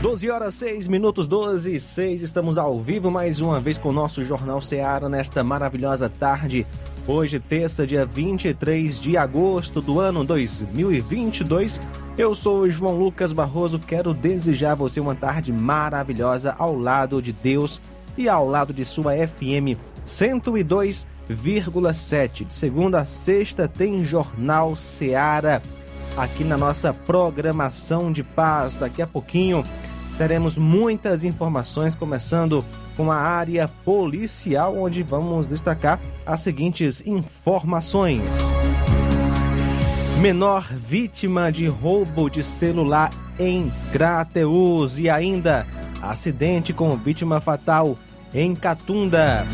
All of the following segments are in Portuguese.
12 horas 6 minutos 12 e 6, estamos ao vivo mais uma vez com o nosso Jornal Ceará nesta maravilhosa tarde Hoje, terça, dia 23 de agosto do ano 2022. Eu sou João Lucas Barroso, quero desejar a você uma tarde maravilhosa ao lado de Deus e ao lado de sua FM 102,7. De segunda a sexta tem Jornal Seara aqui na nossa programação de paz. Daqui a pouquinho teremos muitas informações, começando com a área policial, onde vamos destacar as seguintes informações. Menor vítima de roubo de celular em Crateus e ainda acidente com vítima fatal em Catunda.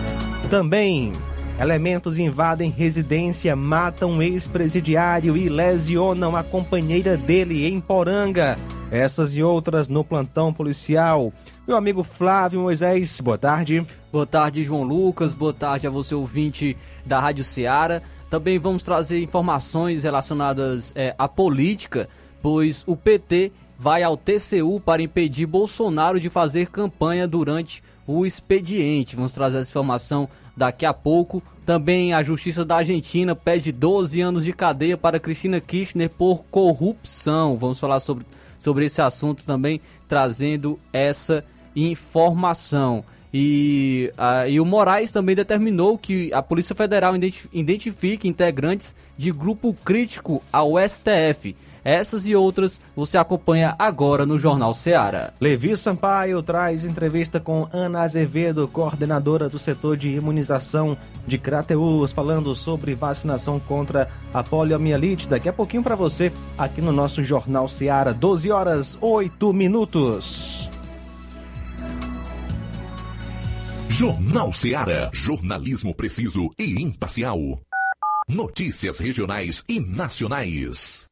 Também elementos invadem residência, matam ex-presidiário e lesionam a companheira dele em Poranga. Essas e outras no plantão policial. Meu amigo Flávio Moisés, boa tarde. Boa tarde, João Lucas. Boa tarde a você, ouvinte da Rádio Ceará. Também vamos trazer informações relacionadas é, à política, pois o PT vai ao TCU para impedir Bolsonaro de fazer campanha durante o expediente. Vamos trazer essa informação daqui a pouco. Também a Justiça da Argentina pede 12 anos de cadeia para Cristina Kirchner por corrupção. Vamos falar sobre, sobre esse assunto também, trazendo essa informação. E, e o Moraes também determinou que a Polícia Federal identifique integrantes de grupo crítico ao STF. Essas e outras você acompanha agora no Jornal Seara. Levi Sampaio traz entrevista com Ana Azevedo, coordenadora do setor de imunização de Crateus, falando sobre vacinação contra a poliomielite. Daqui a pouquinho para você, aqui no nosso Jornal Seara, 12 horas 8 minutos. Jornal Seara. Jornalismo preciso e imparcial. Notícias regionais e nacionais.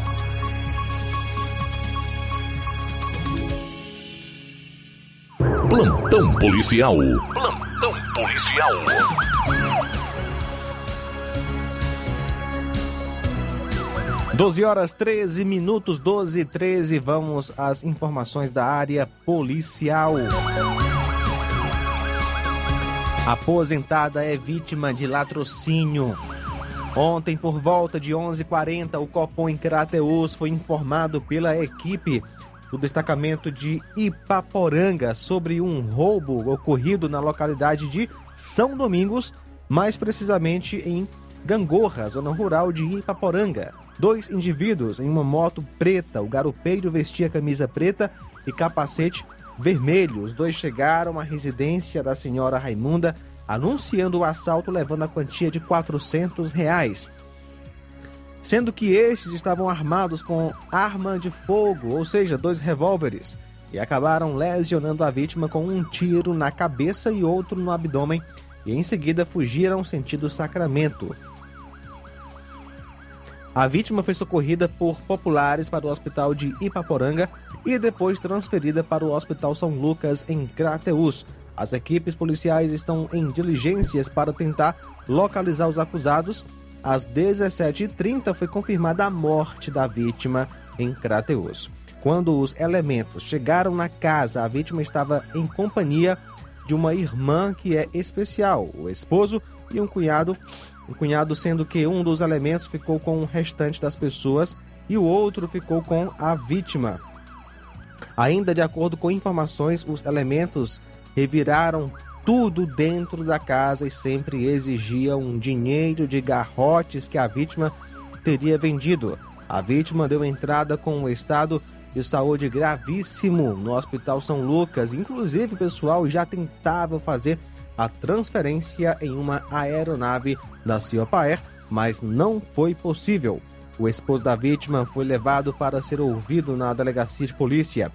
Plantão policial. Plantão policial. Doze horas 13 minutos, 12 e 13. Vamos às informações da área policial. Aposentada é vítima de latrocínio. Ontem, por volta de 11h40, o Copom em Crateus foi informado pela equipe do destacamento de Ipaporanga sobre um roubo ocorrido na localidade de São Domingos, mais precisamente em Gangorra, zona rural de Ipaporanga. Dois indivíduos em uma moto preta, o garupeiro vestia camisa preta e capacete vermelho. Os dois chegaram à residência da senhora Raimunda, anunciando o assalto levando a quantia de 400 reais sendo que estes estavam armados com arma de fogo, ou seja, dois revólveres, e acabaram lesionando a vítima com um tiro na cabeça e outro no abdômen, e em seguida fugiram sentido Sacramento. A vítima foi socorrida por populares para o hospital de Ipaporanga e depois transferida para o Hospital São Lucas, em Crateus. As equipes policiais estão em diligências para tentar localizar os acusados às 17h30 foi confirmada a morte da vítima em Crateus. Quando os elementos chegaram na casa, a vítima estava em companhia de uma irmã que é especial, o esposo e um cunhado, um cunhado sendo que um dos elementos ficou com o restante das pessoas e o outro ficou com a vítima. Ainda de acordo com informações, os elementos reviraram tudo dentro da casa e sempre exigia um dinheiro de garrotes que a vítima teria vendido. A vítima deu entrada com um estado de saúde gravíssimo no Hospital São Lucas. Inclusive, o pessoal já tentava fazer a transferência em uma aeronave da Ciopaer, mas não foi possível. O esposo da vítima foi levado para ser ouvido na delegacia de polícia.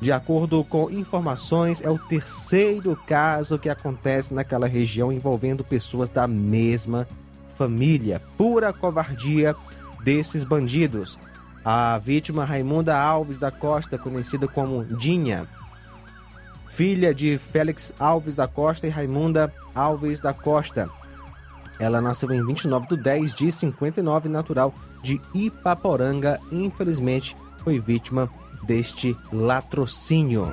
De acordo com informações, é o terceiro caso que acontece naquela região envolvendo pessoas da mesma família. Pura covardia desses bandidos. A vítima Raimunda Alves da Costa, conhecida como Dinha, filha de Félix Alves da Costa e Raimunda Alves da Costa. Ela nasceu em 29 de 10 de 59, natural de Ipaporanga. Infelizmente, foi vítima deste latrocínio.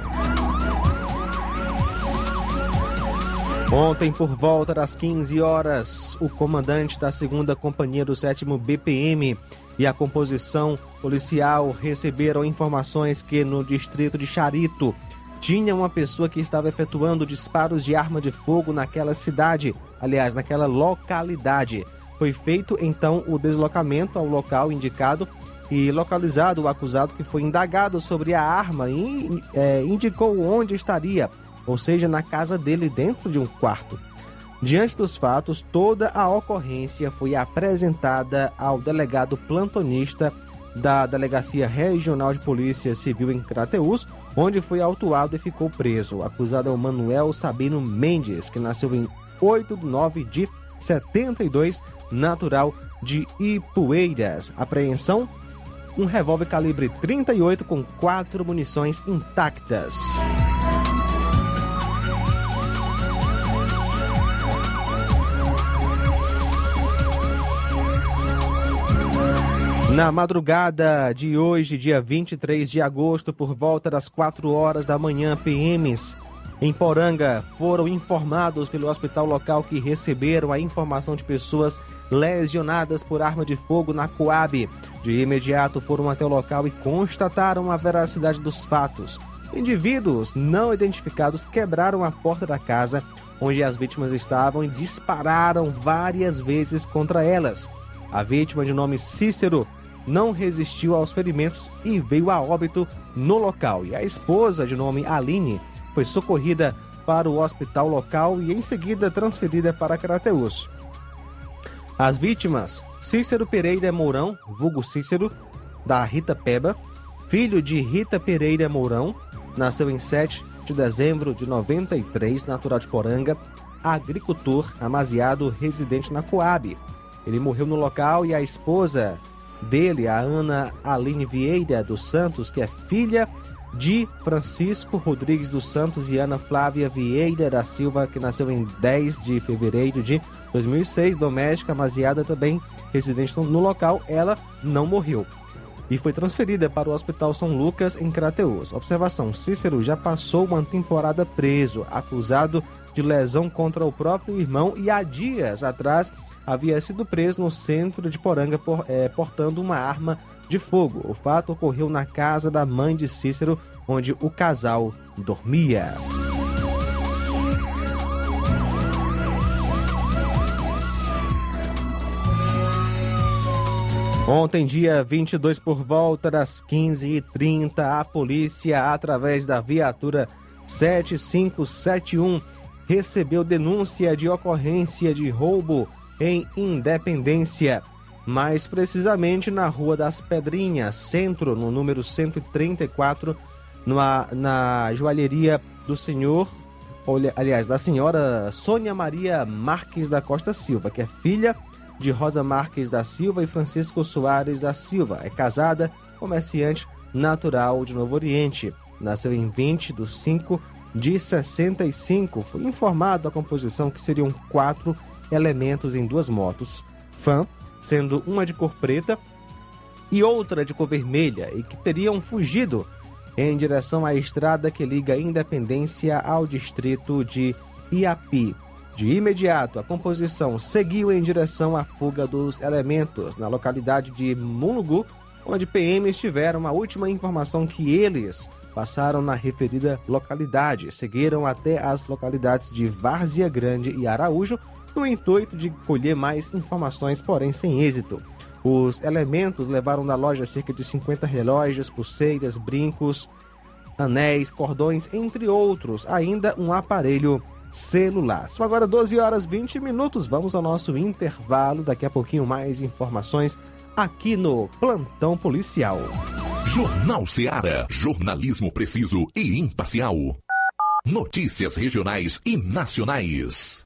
Ontem, por volta das 15 horas, o comandante da 2 Companhia do 7 BPM e a composição policial receberam informações que no distrito de Charito tinha uma pessoa que estava efetuando disparos de arma de fogo naquela cidade, aliás, naquela localidade. Foi feito então o deslocamento ao local indicado e localizado o acusado que foi indagado sobre a arma e é, indicou onde estaria, ou seja, na casa dele dentro de um quarto. Diante dos fatos, toda a ocorrência foi apresentada ao delegado plantonista da Delegacia Regional de Polícia Civil em Crateus, onde foi autuado e ficou preso. O acusado é o Manuel Sabino Mendes, que nasceu em 8 de 9 de 72, natural de Ipueiras. Apreensão: um revólver calibre 38 com quatro munições intactas. Na madrugada de hoje, dia 23 de agosto, por volta das 4 horas da manhã, PMs em Poranga foram informados pelo hospital local que receberam a informação de pessoas lesionadas por arma de fogo na Coab. De imediato foram até o local e constataram a veracidade dos fatos. Indivíduos não identificados quebraram a porta da casa onde as vítimas estavam e dispararam várias vezes contra elas. A vítima, de nome Cícero, não resistiu aos ferimentos e veio a óbito no local. E a esposa, de nome Aline, foi socorrida para o hospital local e em seguida transferida para Crateus. As vítimas: Cícero Pereira Mourão, vulgo Cícero, da Rita Peba, filho de Rita Pereira Mourão, nasceu em 7 de dezembro de 93, natural de Poranga, agricultor, amaziado, residente na Coab. Ele morreu no local e a esposa dele, a Ana Aline Vieira dos Santos, que é filha de Francisco Rodrigues dos Santos e Ana Flávia Vieira da Silva, que nasceu em 10 de fevereiro de 2006, doméstica, amaziada também, residente no local, ela não morreu. E foi transferida para o Hospital São Lucas, em Crateus. Observação: Cícero já passou uma temporada preso, acusado de lesão contra o próprio irmão e há dias atrás havia sido preso no centro de Poranga por, é, portando uma arma de fogo. O fato ocorreu na casa da mãe de Cícero, onde o casal dormia. Ontem, dia 22, por volta das 15h30, a polícia, através da viatura 7571, recebeu denúncia de ocorrência de roubo em Independência mais precisamente na Rua das Pedrinhas, centro, no número 134, numa, na joalheria do senhor, aliás, da senhora Sônia Maria Marques da Costa Silva, que é filha de Rosa Marques da Silva e Francisco Soares da Silva. É casada, comerciante natural de Novo Oriente. Nasceu em 20 de 5 de 65. Foi informado a composição que seriam quatro elementos em duas motos. Fã sendo uma de cor preta e outra de cor vermelha, e que teriam fugido em direção à estrada que liga Independência ao distrito de Iapi. De imediato, a composição seguiu em direção à fuga dos elementos na localidade de Munugu, onde PMs tiveram a última informação que eles passaram na referida localidade. Seguiram até as localidades de Várzea Grande e Araújo, no intuito de colher mais informações, porém sem êxito. Os elementos levaram da loja cerca de 50 relógios, pulseiras, brincos, anéis, cordões, entre outros, ainda um aparelho celular. São agora 12 horas 20 minutos. Vamos ao nosso intervalo. Daqui a pouquinho mais informações aqui no Plantão Policial. Jornal Seara. Jornalismo preciso e imparcial. Notícias regionais e nacionais.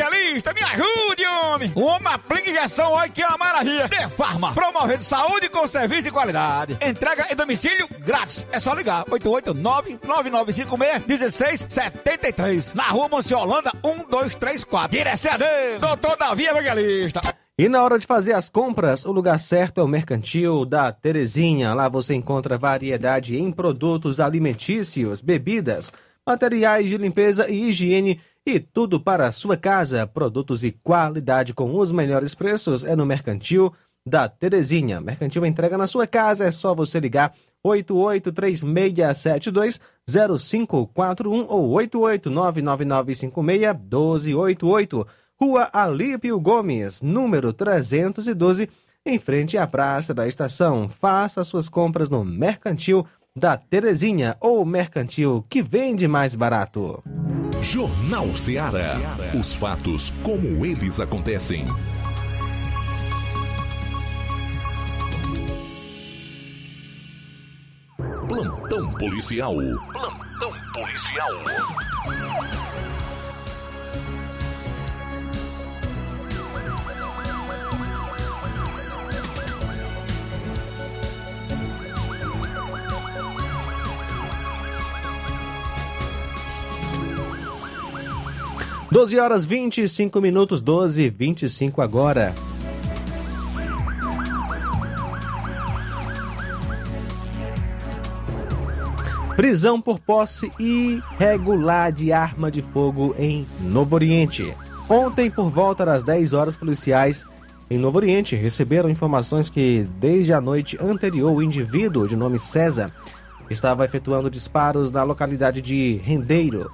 me ajude, homem! Uma injeção, olha que é uma maravilha! De Farma, promovendo saúde com serviço de qualidade. Entrega em domicílio grátis. É só ligar: 889-9956-1673. Na rua Monsiolanda, 1234. Direção dele, doutor Davi Evangelista. E na hora de fazer as compras, o lugar certo é o Mercantil da Terezinha. Lá você encontra variedade em produtos alimentícios, bebidas, materiais de limpeza e higiene e tudo para a sua casa. Produtos e qualidade com os melhores preços é no Mercantil da Terezinha. Mercantil entrega na sua casa, é só você ligar 8836720541 ou 88999561288. Rua Alípio Gomes, número 312, em frente à Praça da Estação. Faça suas compras no Mercantil da Terezinha ou Mercantil que vende mais barato. Jornal Ceará. Os fatos como eles acontecem. Plantão policial. Plantão policial. Doze horas 25 minutos, 12 25 agora. Prisão por posse irregular de arma de fogo em Novo Oriente. Ontem, por volta das 10 horas, policiais em Novo Oriente, receberam informações que, desde a noite anterior, o indivíduo de nome César estava efetuando disparos na localidade de Rendeiro.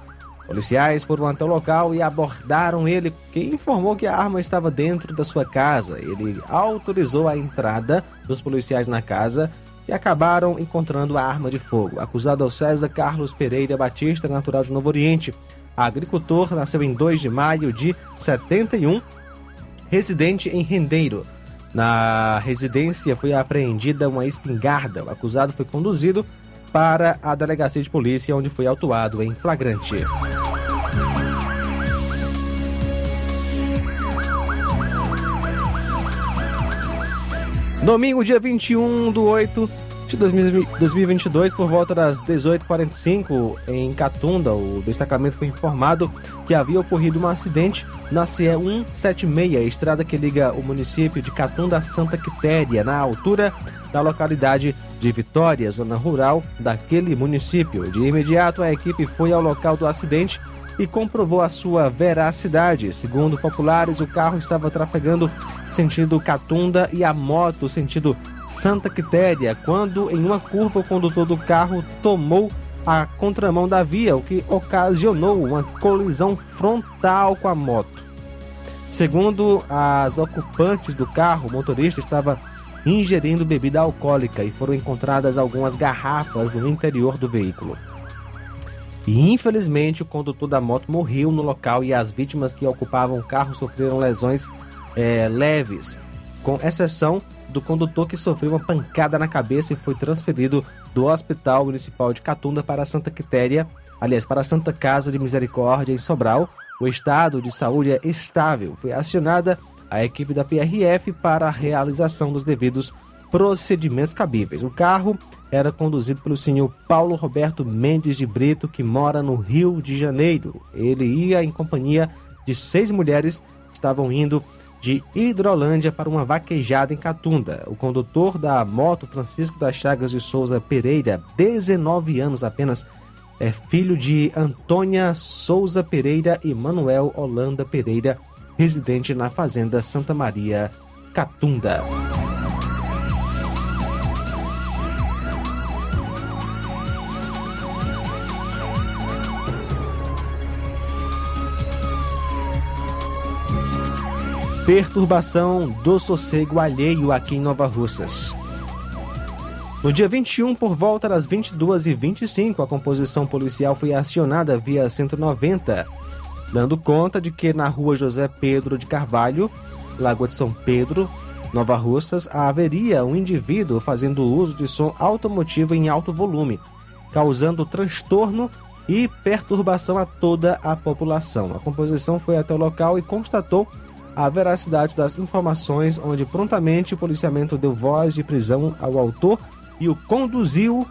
Policiais foram até o local e abordaram ele, que informou que a arma estava dentro da sua casa. Ele autorizou a entrada dos policiais na casa e acabaram encontrando a arma de fogo. Acusado é o César Carlos Pereira Batista, natural de Novo Oriente. Agricultor, nasceu em 2 de maio de 71 residente em Rendeiro. Na residência foi apreendida uma espingarda. O acusado foi conduzido para a delegacia de polícia, onde foi autuado em flagrante. Domingo, dia 21 do 8 de 2022, por volta das 18h45, em Catunda, o destacamento foi informado que havia ocorrido um acidente na CE 176, estrada que liga o município de Catunda a Santa Quitéria, na altura da localidade de Vitória, zona rural daquele município. De imediato, a equipe foi ao local do acidente e comprovou a sua veracidade. Segundo populares, o carro estava trafegando sentido Catunda e a moto sentido Santa Quitéria, quando em uma curva o condutor do carro tomou a contramão da via, o que ocasionou uma colisão frontal com a moto. Segundo as ocupantes do carro, o motorista estava ingerindo bebida alcoólica e foram encontradas algumas garrafas no interior do veículo. E infelizmente o condutor da moto morreu no local e as vítimas que ocupavam o carro sofreram lesões é, leves, com exceção do condutor que sofreu uma pancada na cabeça e foi transferido do Hospital Municipal de Catunda para Santa Quitéria, aliás, para Santa Casa de Misericórdia em Sobral. O estado de saúde é estável. Foi acionada a equipe da PRF para a realização dos devidos procedimentos cabíveis. O carro era conduzido pelo senhor Paulo Roberto Mendes de Brito, que mora no Rio de Janeiro. Ele ia em companhia de seis mulheres que estavam indo de Hidrolândia para uma vaquejada em Catunda. O condutor da moto, Francisco das Chagas de Souza Pereira, 19 anos apenas, é filho de Antônia Souza Pereira e Manuel Holanda Pereira, residente na Fazenda Santa Maria, Catunda. Perturbação do sossego alheio aqui em Nova Russas. No dia 21, por volta das 22h25, a composição policial foi acionada via 190, dando conta de que na rua José Pedro de Carvalho, Lagoa de São Pedro, Nova Russas, haveria um indivíduo fazendo uso de som automotivo em alto volume, causando transtorno e perturbação a toda a população. A composição foi até o local e constatou a veracidade das informações, onde prontamente o policiamento deu voz de prisão ao autor e o conduziu,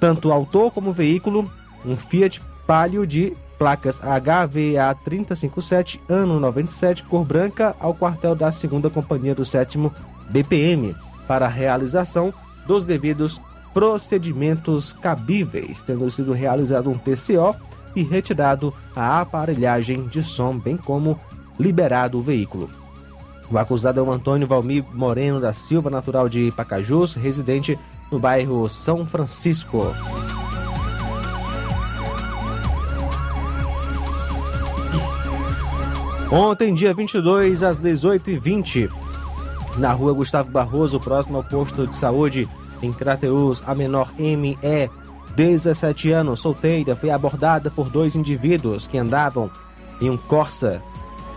tanto o autor como o veículo, um Fiat Palio de placas HVA 357, ano 97, cor branca, ao quartel da 2 Companhia do 7 BPM, para a realização dos devidos procedimentos cabíveis, tendo sido realizado um TCO e retirado a aparelhagem de som, bem como liberado o veículo. O acusado é o Antônio Valmir Moreno da Silva, natural de Pacajus, residente no bairro São Francisco. Ontem, dia 22, às 18h20, na rua Gustavo Barroso, próximo ao posto de saúde em Crateus, a menor ME, 17 anos, solteira, foi abordada por dois indivíduos que andavam em um Corsa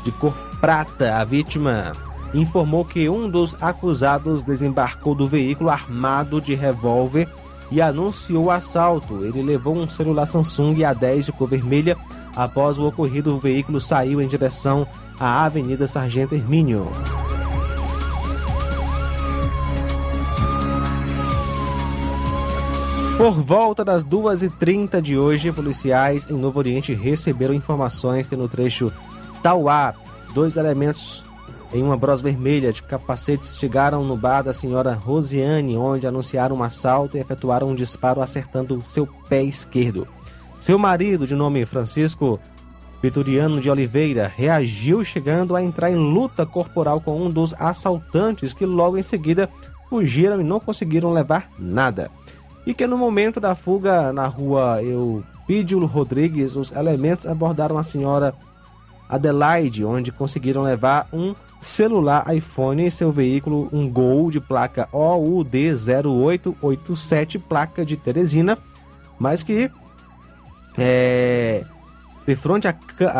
de cor prata. A vítima informou que um dos acusados desembarcou do veículo armado de revólver e anunciou o assalto. Ele levou um celular Samsung A10 de cor vermelha. Após o ocorrido, o veículo saiu em direção à Avenida Sargento Hermínio. Por volta das 2h30 de hoje, policiais em Novo Oriente receberam informações que no trecho Tauá. Dois elementos em uma bros vermelha de capacetes chegaram no bar da senhora Rosiane, onde anunciaram um assalto e efetuaram um disparo acertando seu pé esquerdo. Seu marido, de nome Francisco Vitoriano de Oliveira reagiu chegando a entrar em luta corporal com um dos assaltantes que logo em seguida fugiram e não conseguiram levar nada. E que no momento da fuga na rua Eupídio Rodrigues, os elementos abordaram a senhora Adelaide, onde conseguiram levar um celular iPhone em seu veículo, um Gol de placa OUD0887, placa de Teresina, mas que é, de frente à,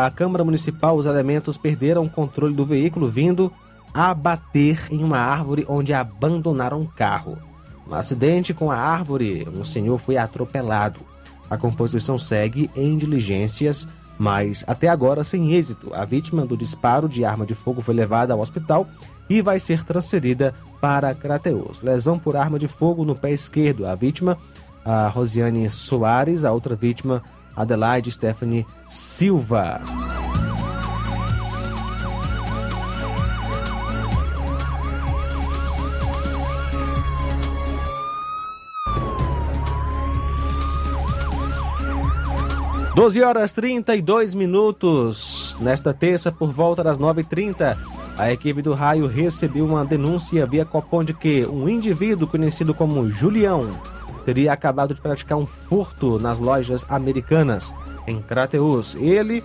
à Câmara Municipal, os elementos perderam o controle do veículo, vindo a bater em uma árvore onde abandonaram o carro. No acidente com a árvore, um senhor foi atropelado. A composição segue em diligências, mas até agora sem êxito. A vítima do disparo de arma de fogo foi levada ao hospital e vai ser transferida para Crateus. Lesão por arma de fogo no pé esquerdo. A vítima, a Rosiane Soares, a outra vítima, Adelaide Stephanie Silva. Doze horas 32 minutos. Nesta terça, por volta das 9h30, a equipe do Raio recebeu uma denúncia via Copom de que um indivíduo conhecido como Julião teria acabado de praticar um furto nas lojas americanas em Crateus. Ele,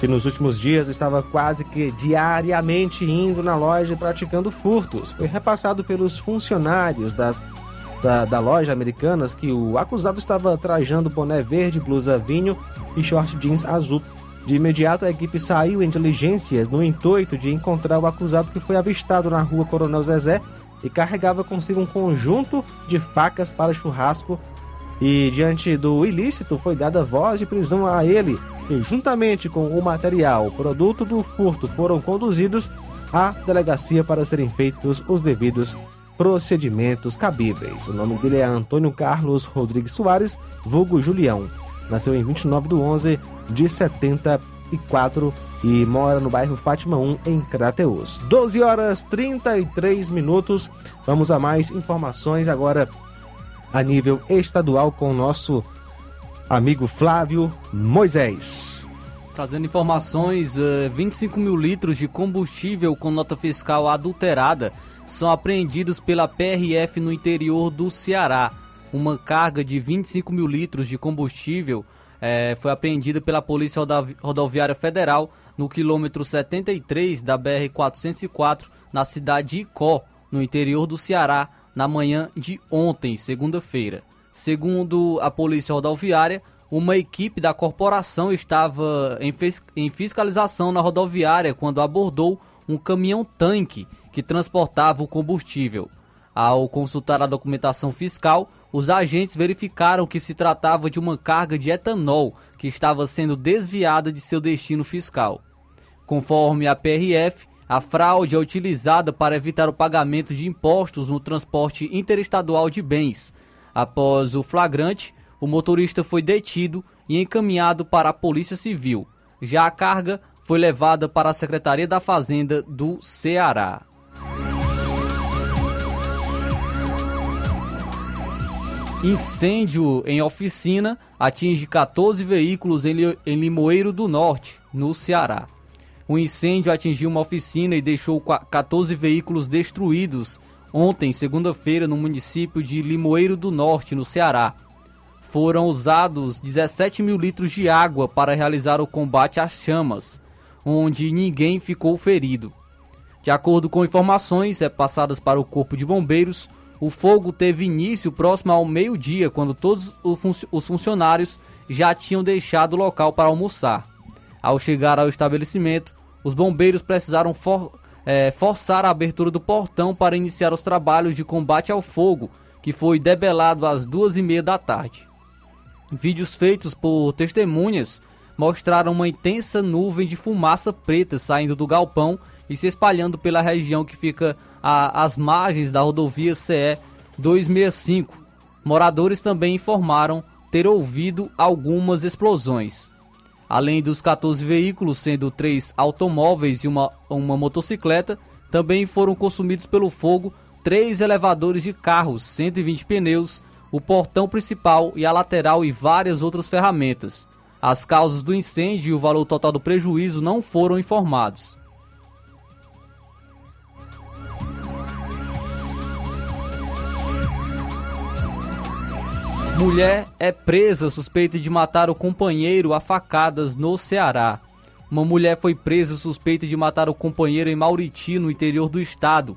que nos últimos dias estava quase que diariamente indo na loja e praticando furtos, foi repassado pelos funcionários das, da, da loja americanas que o acusado estava trajando boné verde, blusa vinho e short jeans azul. De imediato, a equipe saiu em diligências no intuito de encontrar o acusado que foi avistado na rua Coronel Zezé e carregava consigo um conjunto de facas para churrasco. E diante do ilícito foi dada voz de prisão a ele, e juntamente com o material, produto do furto, foram conduzidos à delegacia para serem feitos os devidos procedimentos cabíveis. O nome dele é Antônio Carlos Rodrigues Soares, vulgo Julião. Nasceu em 29 de 11 de 74 e mora no bairro Fátima 1, em Crateus. 12 horas 33 minutos. Vamos a mais informações agora a nível estadual com o nosso amigo Flávio Moisés. Trazendo informações, 25 eh, mil litros de combustível com nota fiscal adulterada são apreendidos pela PRF no interior do Ceará. Uma carga de 25 mil litros de combustível é, foi apreendida pela Polícia Rodoviária Federal no quilômetro 73 da BR-404, na cidade de Icó, no interior do Ceará, na manhã de ontem, segunda-feira. Segundo a Polícia Rodoviária, uma equipe da corporação estava em, fiscalização na rodoviária quando abordou um caminhão-tanque que transportava o combustível. Ao consultar a documentação fiscal, os agentes verificaram que se tratava de uma carga de etanol que estava sendo desviada de seu destino fiscal. Conforme a PRF, a fraude é utilizada para evitar o pagamento de impostos no transporte interestadual de bens. Após o flagrante, o motorista foi detido e encaminhado para a Polícia Civil. Já a carga foi levada para a Secretaria da Fazenda do Ceará. Incêndio em oficina atinge 14 veículos em Limoeiro do Norte, no Ceará. O incêndio atingiu uma oficina e deixou 14 veículos destruídos ontem, segunda-feira, no município de Limoeiro do Norte, no Ceará. Foram usados 17 mil litros de água para realizar o combate às chamas, onde ninguém ficou ferido. De acordo com informações é passadas para o Corpo de Bombeiros, o fogo teve início próximo ao meio-dia, quando todos os funcionários já tinham deixado o local para almoçar. Ao chegar ao estabelecimento, os bombeiros precisaram for, é, forçar a abertura do portão para iniciar os trabalhos de combate ao fogo, que foi debelado às duas e meia da tarde. Vídeos feitos por testemunhas mostraram uma intensa nuvem de fumaça preta saindo do galpão e se espalhando pela região que fica às margens da rodovia CE 265. Moradores também informaram ter ouvido algumas explosões. Além dos 14 veículos, sendo três automóveis e uma, uma motocicleta, também foram consumidos pelo fogo três elevadores de carros, 120 pneus, o portão principal e a lateral e várias outras ferramentas. As causas do incêndio e o valor total do prejuízo não foram informados. Mulher é presa suspeita de matar o companheiro a facadas no Ceará. Uma mulher foi presa suspeita de matar o companheiro em Mauriti, no interior do estado.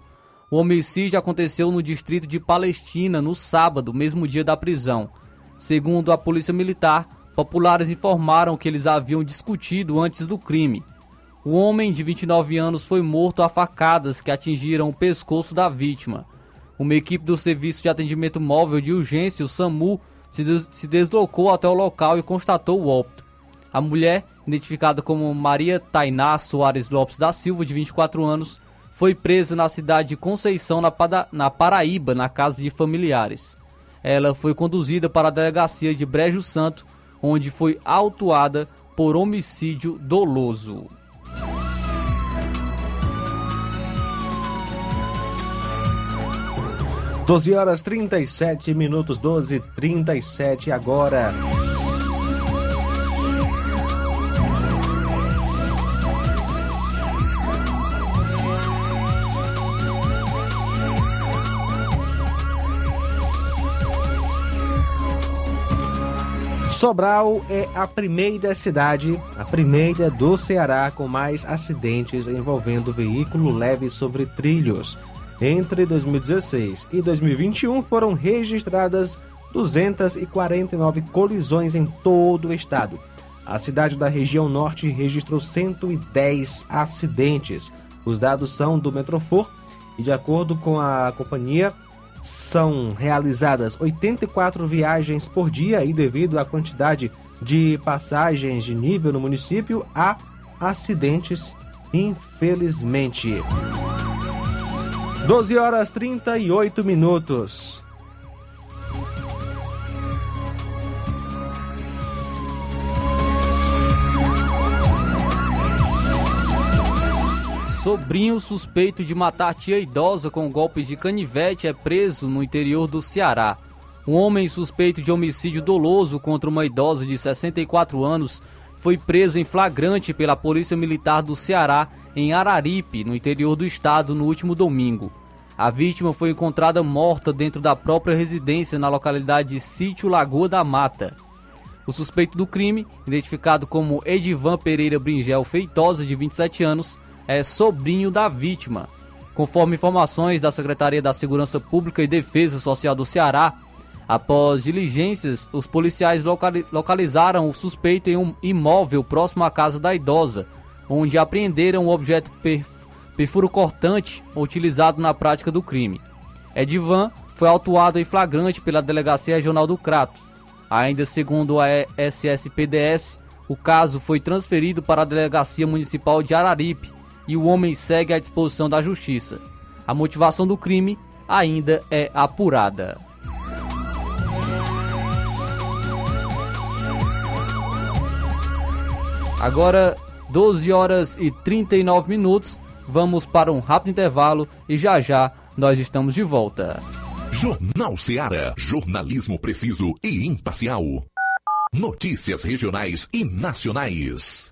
O homicídio aconteceu no distrito de Palestina no sábado, mesmo dia da prisão. Segundo a polícia militar, populares informaram que eles haviam discutido antes do crime. O homem de 29 anos foi morto a facadas que atingiram o pescoço da vítima. Uma equipe do Serviço de Atendimento Móvel de Urgência, o SAMU, se deslocou até o local e constatou o óbito. A mulher, identificada como Maria Tainá Soares Lopes da Silva, de 24 anos, foi presa na cidade de Conceição, na, na Paraíba, na casa de familiares. Ela foi conduzida para a delegacia de Brejo Santo, onde foi autuada por homicídio doloso. 12 horas 37 minutos, 12 37 agora. Sobral é a primeira cidade, a primeira do Ceará com mais acidentes envolvendo veículo leve sobre trilhos. Entre 2016 e 2021 foram registradas 249 colisões em todo o estado. A cidade da região norte registrou 110 acidentes. Os dados são do Metrofor e, de acordo com a companhia, são realizadas 84 viagens por dia e, devido à quantidade de passagens de nível no município, há acidentes, infelizmente. 12 horas 38 minutos. Sobrinho suspeito de matar tia idosa com golpes de canivete é preso no interior do Ceará. Um homem suspeito de homicídio doloso contra uma idosa de 64 anos foi preso em flagrante pela Polícia Militar do Ceará em Araripe, no interior do estado, no último domingo. A vítima foi encontrada morta dentro da própria residência na localidade de Sítio Lagoa da Mata. O suspeito do crime, identificado como Edivan Pereira Bringel Feitosa, de 27 anos, é sobrinho da vítima. Conforme informações da Secretaria da Segurança Pública e Defesa Social do Ceará, Após diligências, os policiais localizaram o suspeito em um imóvel próximo à casa da idosa, onde apreenderam o objeto perfuro cortante utilizado na prática do crime. Edvan foi autuado em flagrante pela Delegacia Regional do Crato. Ainda segundo a SSPDS, o caso foi transferido para a Delegacia Municipal de Araripe e o homem segue à disposição da Justiça. A motivação do crime ainda é apurada. Agora, 12 horas e 39 minutos, vamos para um rápido intervalo e já já nós estamos de volta. Jornal Seara. Jornalismo preciso e imparcial. Notícias regionais e nacionais.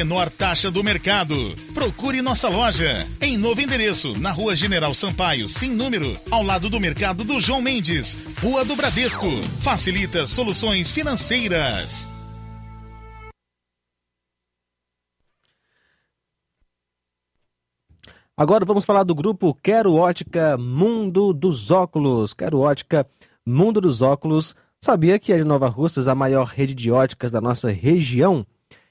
menor taxa do mercado. Procure nossa loja em novo endereço, na Rua General Sampaio, sem número, ao lado do mercado do João Mendes, Rua do Bradesco. Facilita soluções financeiras. Agora vamos falar do grupo Quero Ótica Mundo dos Óculos. Quero Ótica Mundo dos Óculos. Sabia que é de Nova Russas a maior rede de óticas da nossa região?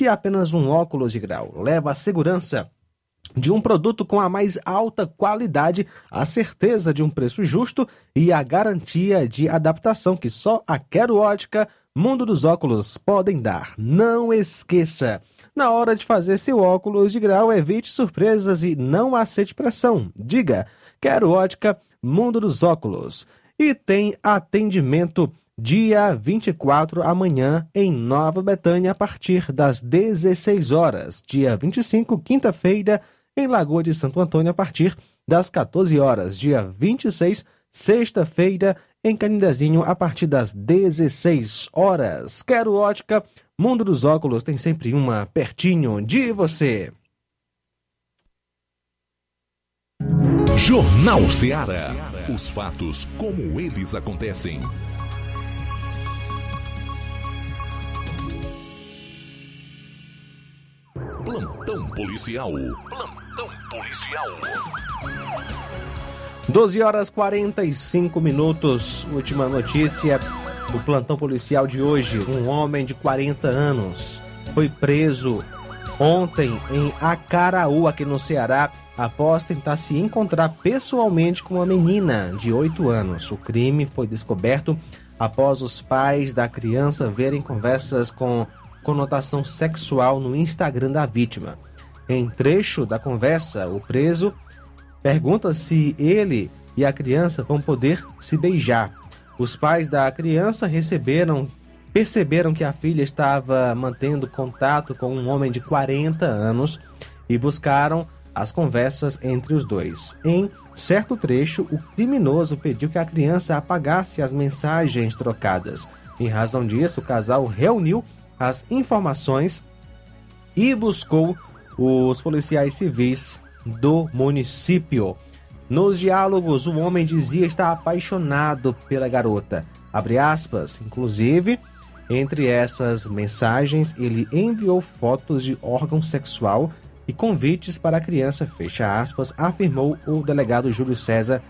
que apenas um óculos de grau. Leva a segurança de um produto com a mais alta qualidade, a certeza de um preço justo e a garantia de adaptação que só a Quero Ótica Mundo dos Óculos podem dar. Não esqueça! Na hora de fazer seu óculos de grau, evite surpresas e não aceite pressão. Diga: Quero Ótica Mundo dos Óculos. E tem atendimento dia 24 amanhã em Nova Betânia a partir das 16 horas. Dia 25, quinta-feira, em Lagoa de Santo Antônio a partir das 14 horas. Dia 26, sexta-feira, em Canindezinho a partir das 16 horas. Quero ótica, Mundo dos Óculos tem sempre uma pertinho de você. Jornal Ceará. Os fatos como eles acontecem. Plantão policial. Plantão policial. 12 horas 45 minutos. Última notícia do plantão policial de hoje. Um homem de 40 anos foi preso ontem em Acaraú, aqui no Ceará, após tentar se encontrar pessoalmente com uma menina de 8 anos. O crime foi descoberto após os pais da criança verem conversas com conotação sexual no Instagram da vítima. Em trecho da conversa, o preso pergunta se ele e a criança vão poder se beijar. Os pais da criança receberam perceberam que a filha estava mantendo contato com um homem de 40 anos e buscaram as conversas entre os dois. Em certo trecho, o criminoso pediu que a criança apagasse as mensagens trocadas. Em razão disso, o casal reuniu as informações e buscou os policiais civis do município. Nos diálogos, o homem dizia estar apaixonado pela garota. Abre aspas, inclusive, entre essas mensagens, ele enviou fotos de órgão sexual e convites para a criança, fecha aspas, afirmou o delegado Júlio César,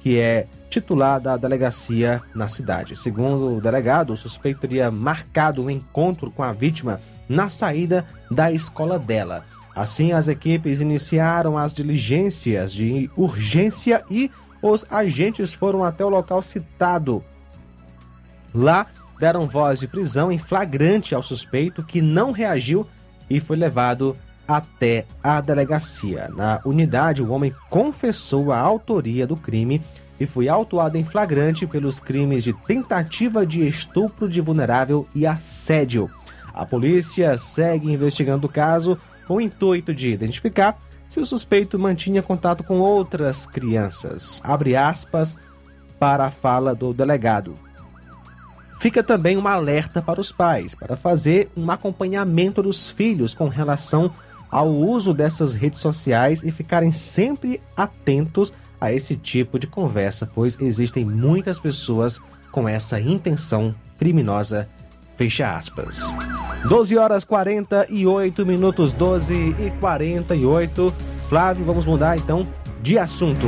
que é titular da delegacia na cidade. Segundo o delegado, o suspeito teria marcado um encontro com a vítima na saída da escola dela. Assim, as equipes iniciaram as diligências de urgência e os agentes foram até o local citado. Lá, deram voz de prisão em flagrante ao suspeito que não reagiu e foi levado até a delegacia. Na unidade, o homem confessou a autoria do crime e foi autuado em flagrante pelos crimes de tentativa de estupro de vulnerável e assédio. A polícia segue investigando o caso com o intuito de identificar se o suspeito mantinha contato com outras crianças. Abre aspas para a fala do delegado. Fica também um alerta para os pais, para fazer um acompanhamento dos filhos com relação ao uso dessas redes sociais e ficarem sempre atentos a esse tipo de conversa, pois existem muitas pessoas com essa intenção criminosa. Fecha aspas. 12 horas 48 minutos, 12 e 48. Flávio, vamos mudar então de assunto.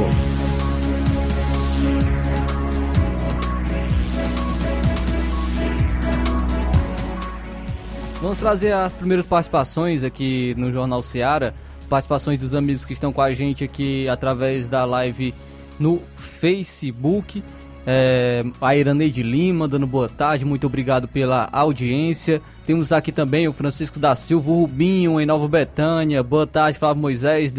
Vamos trazer as primeiras participações aqui no Jornal Seara, as participações dos amigos que estão com a gente aqui através da live no Facebook. É, a Iraneide Lima dando boa tarde, muito obrigado pela audiência. Temos aqui também o Francisco da Silva Rubinho em Nova Betânia. Boa tarde, Flávio Moisés.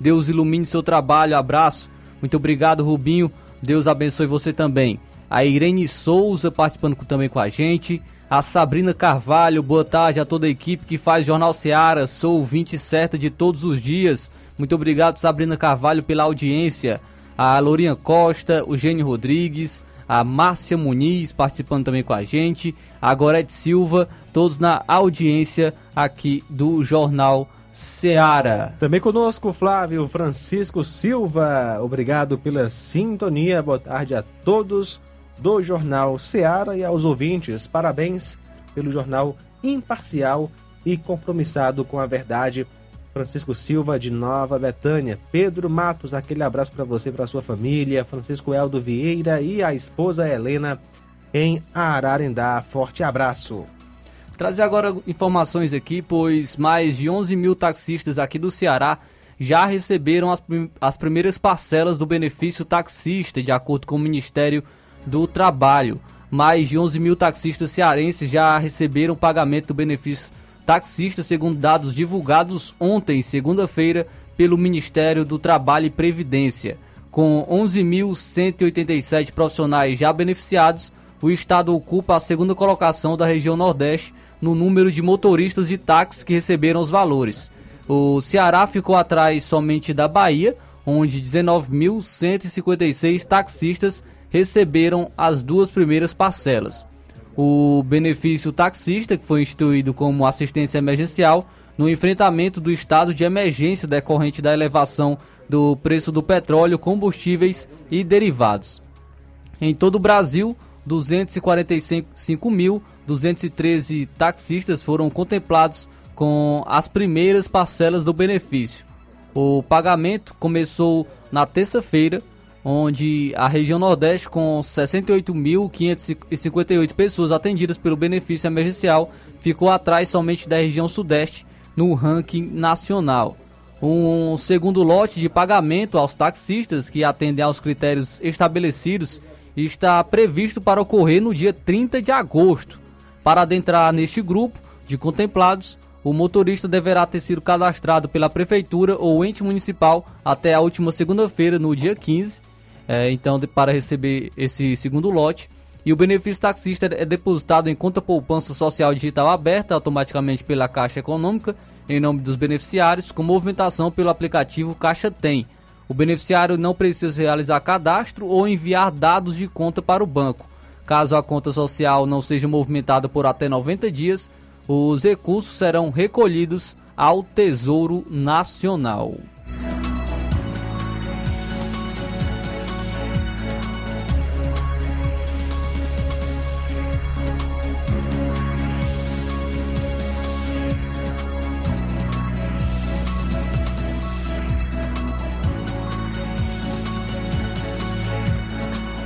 Deus ilumine seu trabalho. Abraço. Muito obrigado, Rubinho. Deus abençoe você também. A Irene Souza participando também com a gente a Sabrina Carvalho, boa tarde a toda a equipe que faz Jornal Seara, sou ouvinte certa de todos os dias. Muito obrigado, Sabrina Carvalho, pela audiência. A Lourinha Costa, o Gênio Rodrigues, a Márcia Muniz participando também com a gente, a Gorete Silva, todos na audiência aqui do Jornal Seara. Também conosco Flávio Francisco Silva, obrigado pela sintonia, boa tarde a todos do Jornal Seara e aos ouvintes, parabéns pelo jornal imparcial e compromissado com a verdade. Francisco Silva de Nova Betânia, Pedro Matos, aquele abraço para você para sua família, Francisco Eldo Vieira e a esposa Helena em Ararendá. Forte abraço. Trazer agora informações aqui, pois mais de 11 mil taxistas aqui do Ceará já receberam as, as primeiras parcelas do benefício taxista, de acordo com o Ministério do Trabalho. Mais de 11 mil taxistas cearenses já receberam pagamento do benefício taxista, segundo dados divulgados ontem, segunda-feira, pelo Ministério do Trabalho e Previdência. Com 11.187 profissionais já beneficiados, o estado ocupa a segunda colocação da região Nordeste no número de motoristas de táxi que receberam os valores. O Ceará ficou atrás somente da Bahia, onde 19.156 taxistas receberam as duas primeiras parcelas. O benefício taxista, que foi instituído como assistência emergencial no enfrentamento do estado de emergência decorrente da elevação do preço do petróleo, combustíveis e derivados. Em todo o Brasil, 245.213 taxistas foram contemplados com as primeiras parcelas do benefício. O pagamento começou na terça-feira onde a região Nordeste, com 68.558 pessoas atendidas pelo benefício emergencial, ficou atrás somente da região Sudeste no ranking nacional. Um segundo lote de pagamento aos taxistas que atendem aos critérios estabelecidos está previsto para ocorrer no dia 30 de agosto. Para adentrar neste grupo de contemplados, o motorista deverá ter sido cadastrado pela prefeitura ou ente municipal até a última segunda-feira, no dia 15, é, então para receber esse segundo lote. E o benefício taxista é depositado em conta poupança social digital aberta automaticamente pela Caixa Econômica em nome dos beneficiários, com movimentação pelo aplicativo Caixa Tem. O beneficiário não precisa realizar cadastro ou enviar dados de conta para o banco. Caso a conta social não seja movimentada por até 90 dias, os recursos serão recolhidos ao Tesouro Nacional.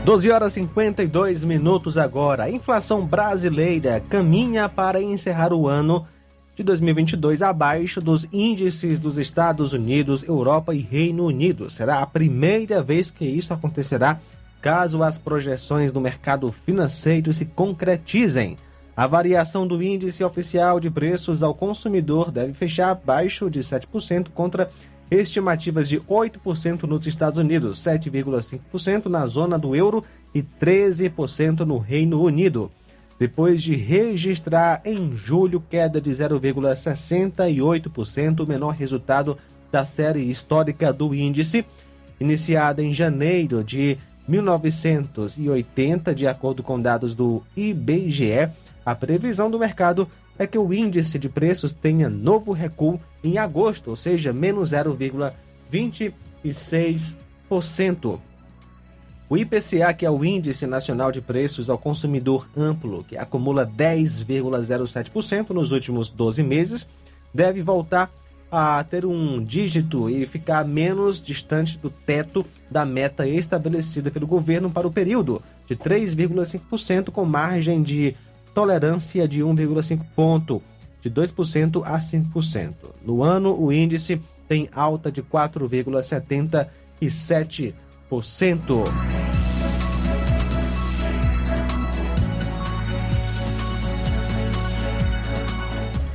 12 horas e 52 minutos agora. A inflação brasileira caminha para encerrar o ano de 2022 abaixo dos índices dos Estados Unidos, Europa e Reino Unido. Será a primeira vez que isso acontecerá caso as projeções do mercado financeiro se concretizem. A variação do índice oficial de preços ao consumidor deve fechar abaixo de 7% contra estimativas de 8% nos Estados Unidos, 7,5% na zona do euro e 13% no Reino Unido. Depois de registrar em julho queda de 0,68%, o menor resultado da série histórica do índice, iniciada em janeiro de 1980, de acordo com dados do IBGE, a previsão do mercado é que o índice de preços tenha novo recuo em agosto, ou seja, menos 0,26%. O IPCA, que é o Índice Nacional de Preços ao Consumidor Amplo, que acumula 10,07% nos últimos 12 meses, deve voltar a ter um dígito e ficar menos distante do teto da meta estabelecida pelo governo para o período, de 3,5%, com margem de tolerância de 1,5 ponto, de 2% a 5%. No ano, o índice tem alta de 4,77%.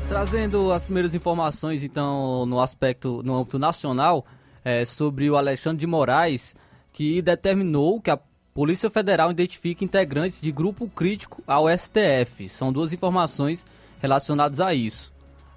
Trazendo as primeiras informações, então, no aspecto, no âmbito nacional, é, sobre o Alexandre de Moraes, que determinou que a Polícia Federal identifica integrantes de grupo crítico ao STF. São duas informações relacionadas a isso.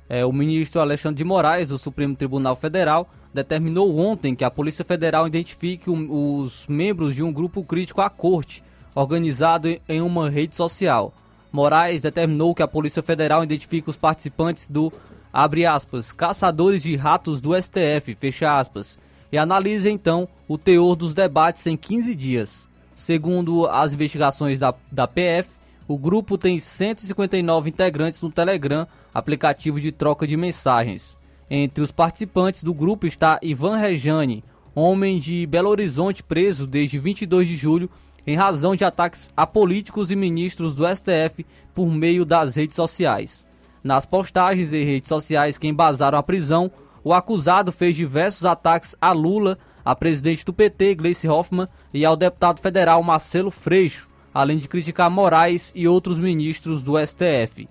É, o ministro Alexandre de Moraes, do Supremo Tribunal Federal, determinou ontem que a Polícia Federal identifique um, os membros de um grupo crítico à corte, organizado em uma rede social. Moraes determinou que a Polícia Federal identifique os participantes do, abre aspas, caçadores de ratos do STF, fecha aspas, e analise então o teor dos debates em 15 dias. Segundo as investigações da, da PF, o grupo tem 159 integrantes no Telegram, aplicativo de troca de mensagens. Entre os participantes do grupo está Ivan Rejane, homem de Belo Horizonte preso desde 22 de julho em razão de ataques a políticos e ministros do STF por meio das redes sociais. Nas postagens e redes sociais que embasaram a prisão, o acusado fez diversos ataques a Lula, a presidente do PT, Gleice Hoffmann, e ao deputado federal Marcelo Freixo, além de criticar Moraes e outros ministros do STF.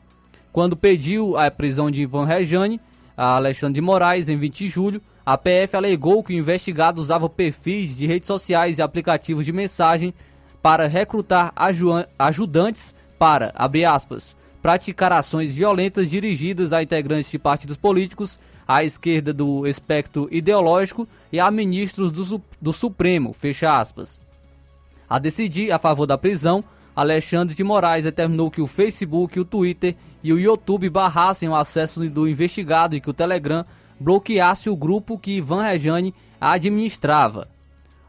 Quando pediu a prisão de Ivan Rejane, a Alexandre de Moraes, em 20 de julho, a PF alegou que o investigado usava perfis de redes sociais e aplicativos de mensagem para recrutar ajudantes para, abre aspas, praticar ações violentas dirigidas a integrantes de partidos políticos à esquerda do espectro ideológico e a ministros do, do Supremo, fecha aspas. A decidir a favor da prisão, Alexandre de Moraes determinou que o Facebook, o Twitter e o YouTube barrassem o acesso do investigado e que o Telegram bloqueasse o grupo que Ivan Rejane administrava.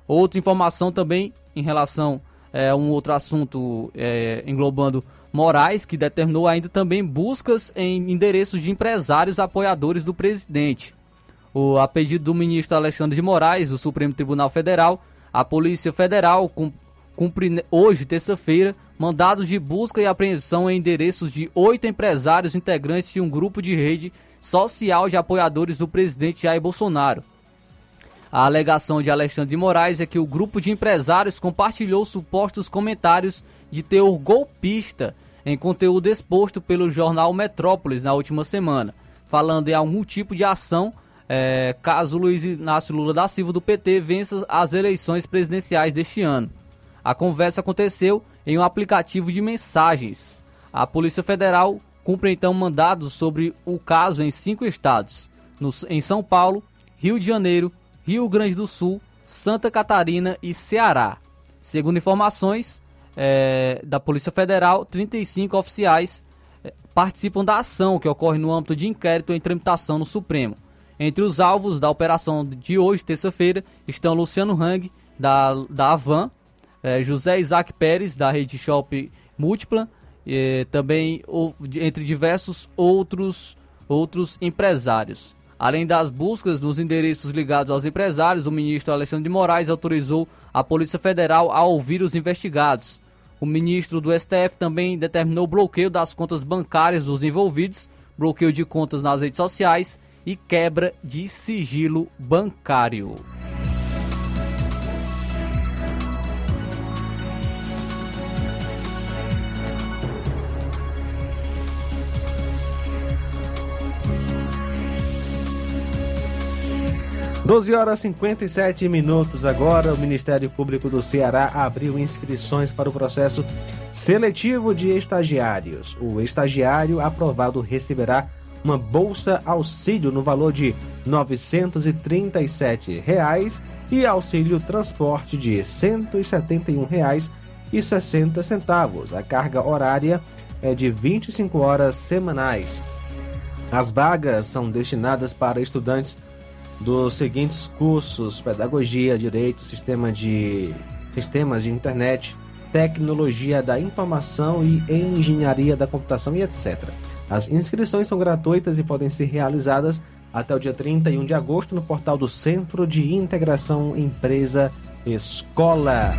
Outra informação também em relação a é, um outro assunto é, englobando Moraes, que determinou ainda também buscas em endereços de empresários apoiadores do presidente. O, a pedido do ministro Alexandre de Moraes, do Supremo Tribunal Federal, a Polícia Federal cumpre hoje, terça-feira, mandados de busca e apreensão em endereços de oito empresários integrantes de um grupo de rede social de apoiadores do presidente Jair Bolsonaro. A alegação de Alexandre de Moraes é que o grupo de empresários compartilhou supostos comentários de teor golpista em conteúdo exposto pelo jornal Metrópolis na última semana, falando em algum tipo de ação é, caso Luiz Inácio Lula da Silva do PT vença as eleições presidenciais deste ano. A conversa aconteceu em um aplicativo de mensagens. A Polícia Federal cumpre então mandados sobre o caso em cinco estados: no, em São Paulo, Rio de Janeiro, Rio Grande do Sul, Santa Catarina e Ceará. Segundo informações é, da Polícia Federal, 35 oficiais é, participam da ação que ocorre no âmbito de inquérito em tramitação no Supremo. Entre os alvos da operação de hoje, terça-feira, estão Luciano Hang, da, da Avan, é, José Isaac Pérez, da Rede Shop Múltipla, e também entre diversos outros, outros empresários. Além das buscas nos endereços ligados aos empresários, o ministro Alexandre de Moraes autorizou a Polícia Federal a ouvir os investigados. O ministro do STF também determinou o bloqueio das contas bancárias dos envolvidos, bloqueio de contas nas redes sociais e quebra de sigilo bancário. 12 horas e 57 minutos agora. O Ministério Público do Ceará abriu inscrições para o processo seletivo de estagiários. O estagiário aprovado receberá uma bolsa auxílio no valor de 937 reais e auxílio transporte de R$ 171,60. A carga horária é de 25 horas semanais. As vagas são destinadas para estudantes dos seguintes cursos: Pedagogia, Direito, Sistema de Sistemas de Internet, Tecnologia da Informação e Engenharia da Computação e etc. As inscrições são gratuitas e podem ser realizadas até o dia 31 de agosto no portal do Centro de Integração Empresa Escola.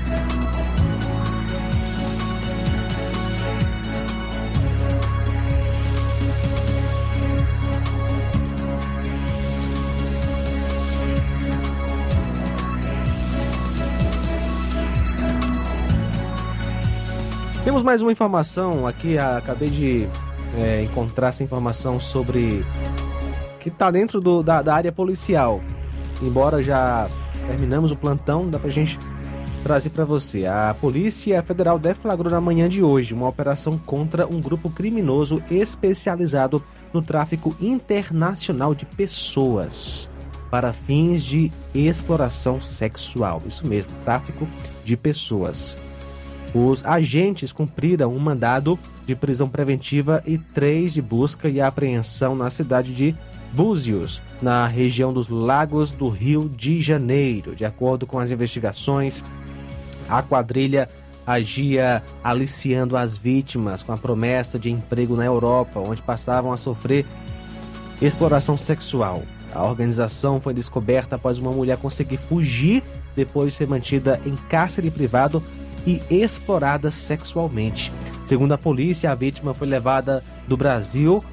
Temos mais uma informação aqui, acabei de é, encontrar essa informação sobre que está dentro do, da, da, área policial. Embora já terminamos o plantão, dá pra gente trazer para você. A Polícia Federal deflagrou na manhã de hoje uma operação contra um grupo criminoso especializado no tráfico internacional de pessoas para fins de exploração sexual. Isso mesmo, tráfico de pessoas. Os agentes cumpriram um mandado de prisão preventiva e três de busca e apreensão na cidade de Búzios, na região dos Lagos do Rio de Janeiro. De acordo com as investigações, a quadrilha agia aliciando as vítimas com a promessa de emprego na Europa, onde passavam a sofrer exploração sexual. A organização foi descoberta após uma mulher conseguir fugir depois de ser mantida em cárcere privado e explorada sexualmente. Segundo a polícia, a vítima foi levada do Brasil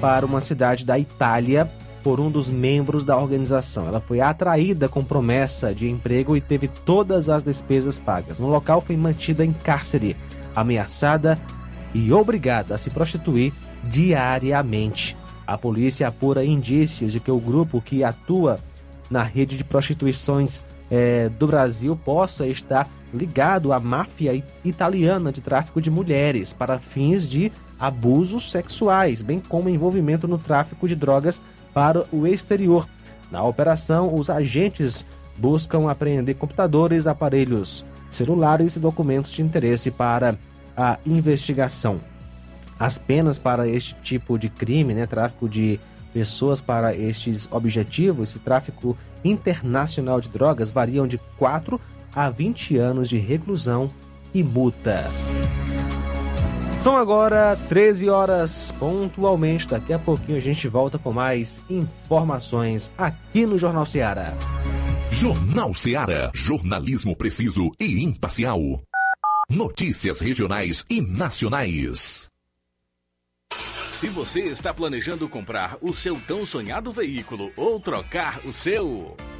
para uma cidade da Itália por um dos membros da organização. Ela foi atraída com promessa de emprego e teve todas as despesas pagas. No local foi mantida em cárcere, ameaçada e obrigada a se prostituir diariamente. A polícia apura indícios de que o grupo que atua na rede de prostituições é, do Brasil possa estar ligado à máfia italiana de tráfico de mulheres para fins de abusos sexuais, bem como envolvimento no tráfico de drogas para o exterior. Na operação, os agentes buscam apreender computadores, aparelhos celulares e documentos de interesse para a investigação. As penas para este tipo de crime, né, tráfico de pessoas para estes objetivos, e tráfico internacional de drogas variam de 4 a 20 anos de reclusão e multa. São agora 13 horas pontualmente. Daqui a pouquinho a gente volta com mais informações aqui no Jornal Ceará. Jornal Ceará. Jornalismo preciso e imparcial. Notícias regionais e nacionais. Se você está planejando comprar o seu tão sonhado veículo ou trocar o seu,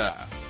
Yeah.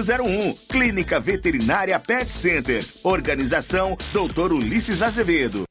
981658401. Clínica Veterinária Pet Center. Organização Dr. Ulisses Azevedo.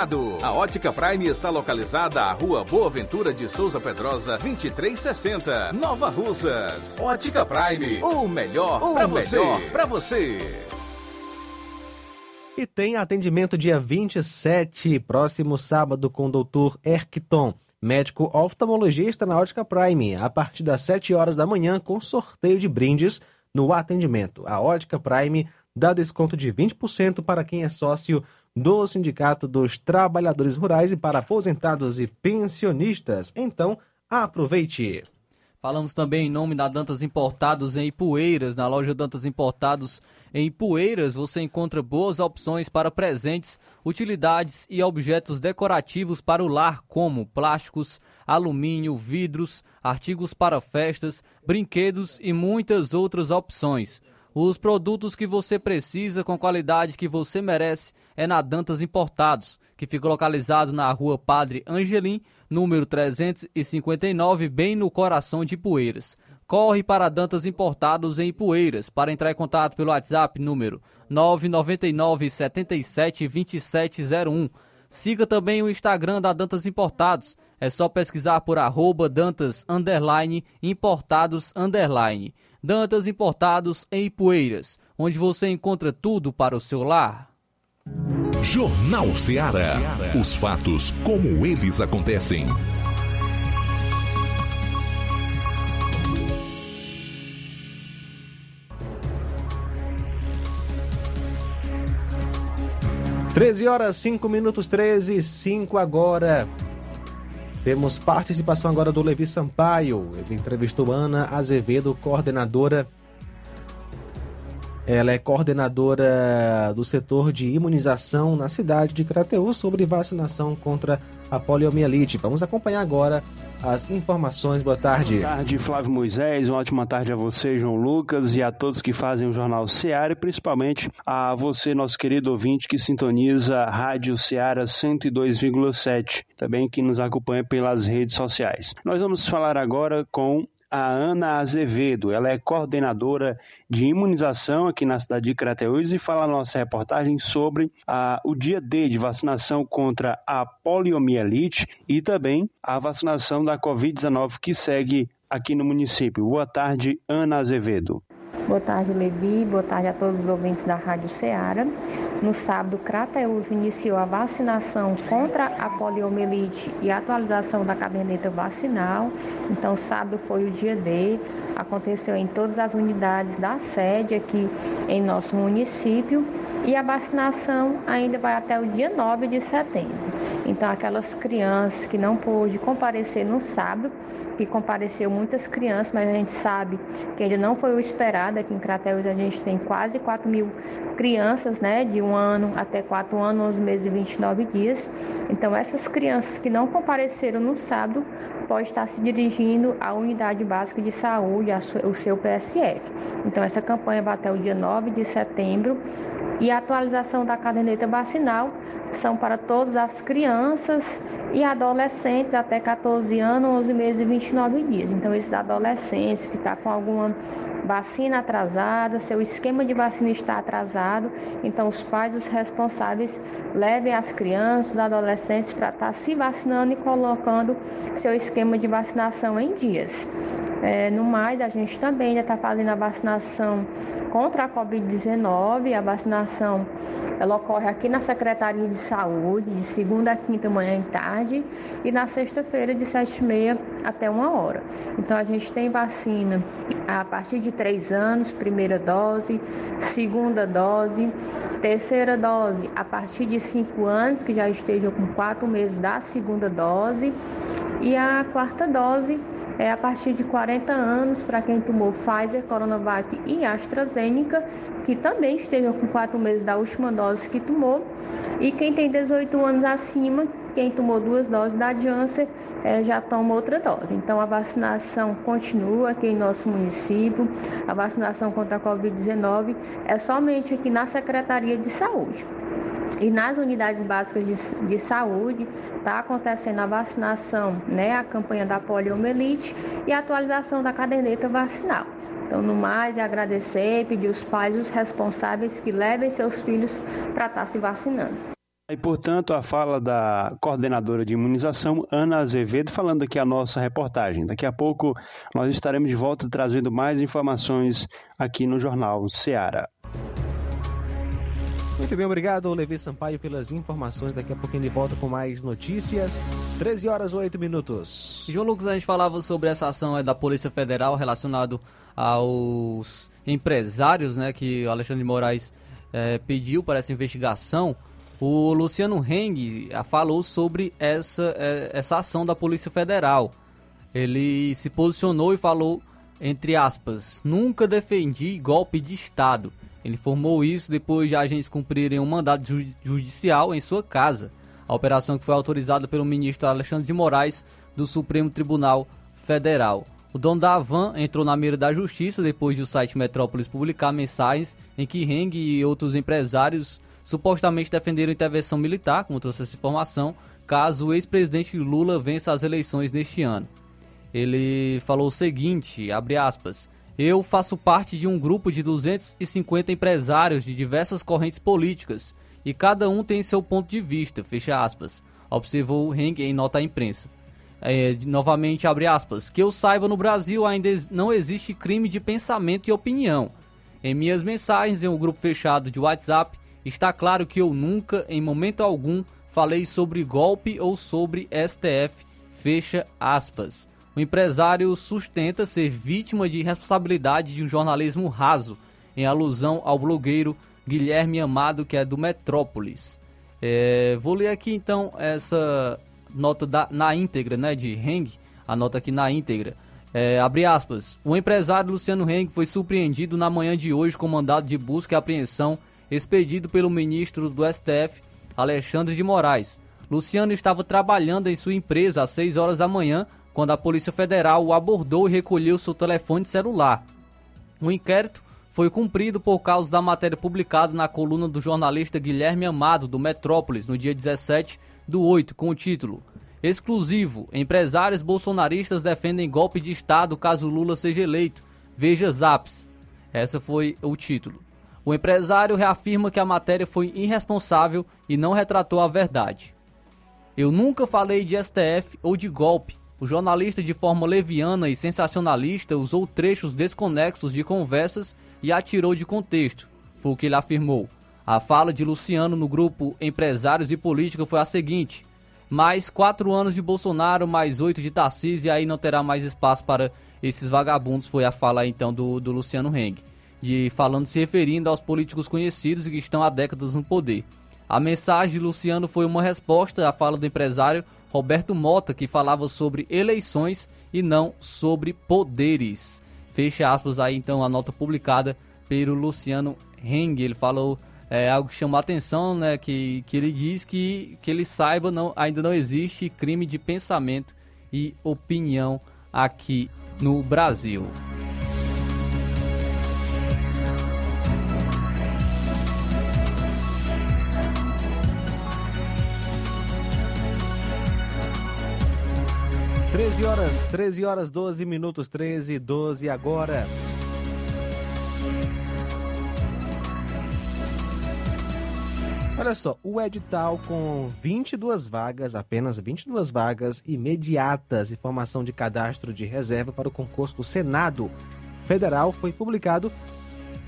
A Ótica Prime está localizada à Rua Boa Ventura de Souza Pedrosa, 2360, Nova Russas. Ótica Prime, o melhor para você. Pra você. E tem atendimento dia 27, próximo sábado, com o Dr. Erkton, médico oftalmologista na Ótica Prime, a partir das 7 horas da manhã, com sorteio de brindes no atendimento. A Ótica Prime dá desconto de 20% para quem é sócio do Sindicato dos Trabalhadores Rurais e para aposentados e pensionistas. Então, aproveite! Falamos também em nome da Dantas Importados em Ipueiras. Na loja Dantas Importados em Ipueiras você encontra boas opções para presentes, utilidades e objetos decorativos para o lar, como plásticos, alumínio, vidros, artigos para festas, brinquedos e muitas outras opções. Os produtos que você precisa com qualidade que você merece é na Dantas Importados, que fica localizado na rua Padre Angelim, número 359, bem no coração de Poeiras. Corre para Dantas Importados em Poeiras. Para entrar em contato pelo WhatsApp, número 999 77 2701. Siga também o Instagram da Dantas Importados. É só pesquisar por arroba Dantas underline, Importados underline. Dantas Importados em Ipueiras, onde você encontra tudo para o seu lar. Jornal Ceará. Os fatos como eles acontecem. Treze horas, cinco minutos, treze, cinco agora. Temos participação agora do Levi Sampaio. Ele entrevistou Ana Azevedo, coordenadora Ela é coordenadora do setor de imunização na cidade de Crateús sobre vacinação contra a poliomielite. Vamos acompanhar agora as informações. Boa tarde. Boa tarde, Flávio Moisés. Uma ótima tarde a você, João Lucas, e a todos que fazem o Jornal Seara, e principalmente a você, nosso querido ouvinte, que sintoniza a Rádio Seara 102,7, também que nos acompanha pelas redes sociais. Nós vamos falar agora com a Ana Azevedo. Ela é coordenadora de imunização aqui na cidade de Crateús e fala na nossa reportagem sobre a, o dia D de vacinação contra a poliomielite e também a vacinação da Covid-19 que segue aqui no município. Boa tarde, Ana Azevedo. Boa tarde, Levi. Boa tarde a todos os ouvintes da Rádio Ceará. No sábado, Crateus iniciou a vacinação contra a poliomielite e a atualização da caderneta vacinal. Então, sábado foi o dia D. Aconteceu em todas as unidades da sede aqui em nosso município. E a vacinação ainda vai até o dia 9 de setembro. Então, aquelas crianças que não pôde comparecer no sábado, que compareceu muitas crianças, mas a gente sabe que ainda não foi o esperado. Aqui em Crateus a gente tem quase 4 mil crianças, né, de um ano até 4 anos, 11 meses e 29 dias. Então, essas crianças que não compareceram no sábado pode estar se dirigindo à unidade básica de saúde, o seu PSF. Então, essa campanha vai até o dia 9 de setembro e a atualização da caderneta vacinal são para todas as crianças e adolescentes até 14 anos, 11 meses e 29 dias. Então, esses adolescentes que estão tá com alguma vacina atrasada, seu esquema de vacina está atrasado, então os pais, os responsáveis, levem as crianças, os adolescentes para estar tá se vacinando e colocando seu esquema de vacinação em dias. É, no mais, a gente também está fazendo a vacinação contra a Covid-19. A vacinação ela ocorre aqui na Secretaria de Saúde, de segunda a quinta manhã e tarde, e na sexta-feira, de sete e meia até uma hora. Então, a gente tem vacina a partir de três anos, primeira dose, segunda dose, terceira dose a partir de cinco anos, que já estejam com quatro meses da segunda dose, e a quarta dose é a partir de 40 anos para quem tomou Pfizer, Coronavac e AstraZeneca, que também estejam com 4 meses da última dose que tomou, e quem tem 18 anos acima, quem tomou duas doses da Janssen é, já toma outra dose. Então a vacinação continua aqui em nosso município. A vacinação contra a Covid-19 é somente aqui na Secretaria de Saúde. E nas unidades básicas de, de saúde está acontecendo a vacinação, né, a campanha da poliomielite e a atualização da caderneta vacinal. Então, no mais, é agradecer pedir aos pais, os responsáveis que levem seus filhos para estar tá se vacinando. E, portanto, a fala da coordenadora de imunização, Ana Azevedo, falando aqui a nossa reportagem. Daqui a pouco nós estaremos de volta trazendo mais informações aqui no Jornal Seara. Muito bem, obrigado, Levi Sampaio, pelas informações. Daqui a pouquinho ele volta com mais notícias. 13 horas 8 minutos. João Lucas, a gente falava sobre essa ação é, da Polícia Federal relacionado aos empresários, né, que o Alexandre de Moraes é, pediu para essa investigação. O Luciano Heng é, falou sobre essa, é, essa ação da Polícia Federal. Ele se posicionou e falou, entre aspas, nunca defendi golpe de Estado ele informou isso depois de agentes cumprirem um mandado judicial em sua casa. A operação que foi autorizada pelo ministro Alexandre de Moraes do Supremo Tribunal Federal. O dono da Avan entrou na mira da justiça depois de o site Metrópolis publicar mensagens em que Heng e outros empresários supostamente defenderam intervenção militar, como trouxe essa informação, caso o ex-presidente Lula vença as eleições neste ano. Ele falou o seguinte, abre aspas, eu faço parte de um grupo de 250 empresários de diversas correntes políticas e cada um tem seu ponto de vista, fecha aspas, observou Heng em nota à imprensa. É, novamente, abre aspas, que eu saiba no Brasil ainda não existe crime de pensamento e opinião. Em minhas mensagens em um grupo fechado de WhatsApp, está claro que eu nunca, em momento algum, falei sobre golpe ou sobre STF, fecha aspas. O empresário sustenta ser vítima de responsabilidade de um jornalismo raso, em alusão ao blogueiro Guilherme Amado, que é do Metrópolis. É, vou ler aqui então essa nota da, na íntegra, né, de Heng, a nota aqui na íntegra. É, abre aspas. O empresário Luciano Heng foi surpreendido na manhã de hoje com mandado de busca e apreensão expedido pelo ministro do STF, Alexandre de Moraes. Luciano estava trabalhando em sua empresa às 6 horas da manhã quando a Polícia Federal o abordou e recolheu seu telefone celular. O inquérito foi cumprido por causa da matéria publicada na coluna do jornalista Guilherme Amado, do Metrópolis, no dia 17 do 8, com o título Exclusivo: Empresários bolsonaristas defendem golpe de Estado caso Lula seja eleito. Veja Zaps. Essa foi o título. O empresário reafirma que a matéria foi irresponsável e não retratou a verdade. Eu nunca falei de STF ou de golpe. O jornalista, de forma leviana e sensacionalista, usou trechos desconexos de conversas e atirou de contexto. Foi o que ele afirmou. A fala de Luciano no grupo Empresários e Política foi a seguinte: mais quatro anos de Bolsonaro, mais oito de Tarcísio, e aí não terá mais espaço para esses vagabundos, foi a fala então do, do Luciano Heng, de falando se referindo aos políticos conhecidos e que estão há décadas no poder. A mensagem de Luciano foi uma resposta à fala do empresário Roberto Mota, que falava sobre eleições e não sobre poderes. Fecha aspas aí então a nota publicada pelo Luciano Heng. Ele falou é algo que chama a atenção, né? Que, que ele diz que, que ele saiba, não, ainda não existe crime de pensamento e opinião aqui no Brasil. Treze horas, 13 horas, 12 minutos, 13 e 12 agora. Olha só, o edital com 22 vagas, apenas 22 vagas imediatas e formação de cadastro de reserva para o concurso do Senado Federal foi publicado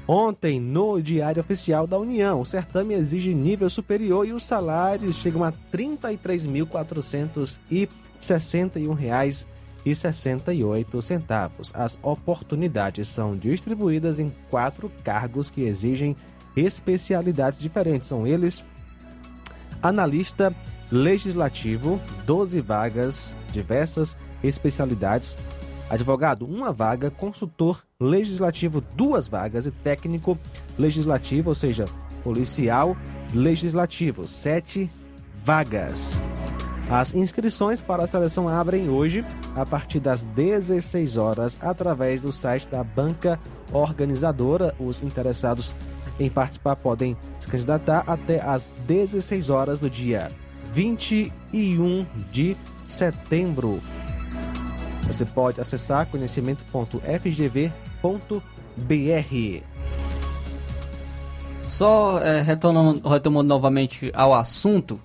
ontem no Diário Oficial da União. O certame exige nível superior e os salários chegam a R$ 33.461,68. As oportunidades são distribuídas em quatro cargos que exigem especialidades diferentes. São eles: analista legislativo, 12 vagas, diversas especialidades. Advogado, uma vaga, consultor legislativo, duas vagas, e técnico legislativo, ou seja, policial legislativo, sete vagas. As inscrições para a seleção abrem hoje, a partir das 16 horas, através do site da banca organizadora. Os interessados em participar podem se candidatar até às 16 horas do dia 21 de setembro. Você pode acessar conhecimento.fgv.br. Só é, retomando, retomando novamente ao assunto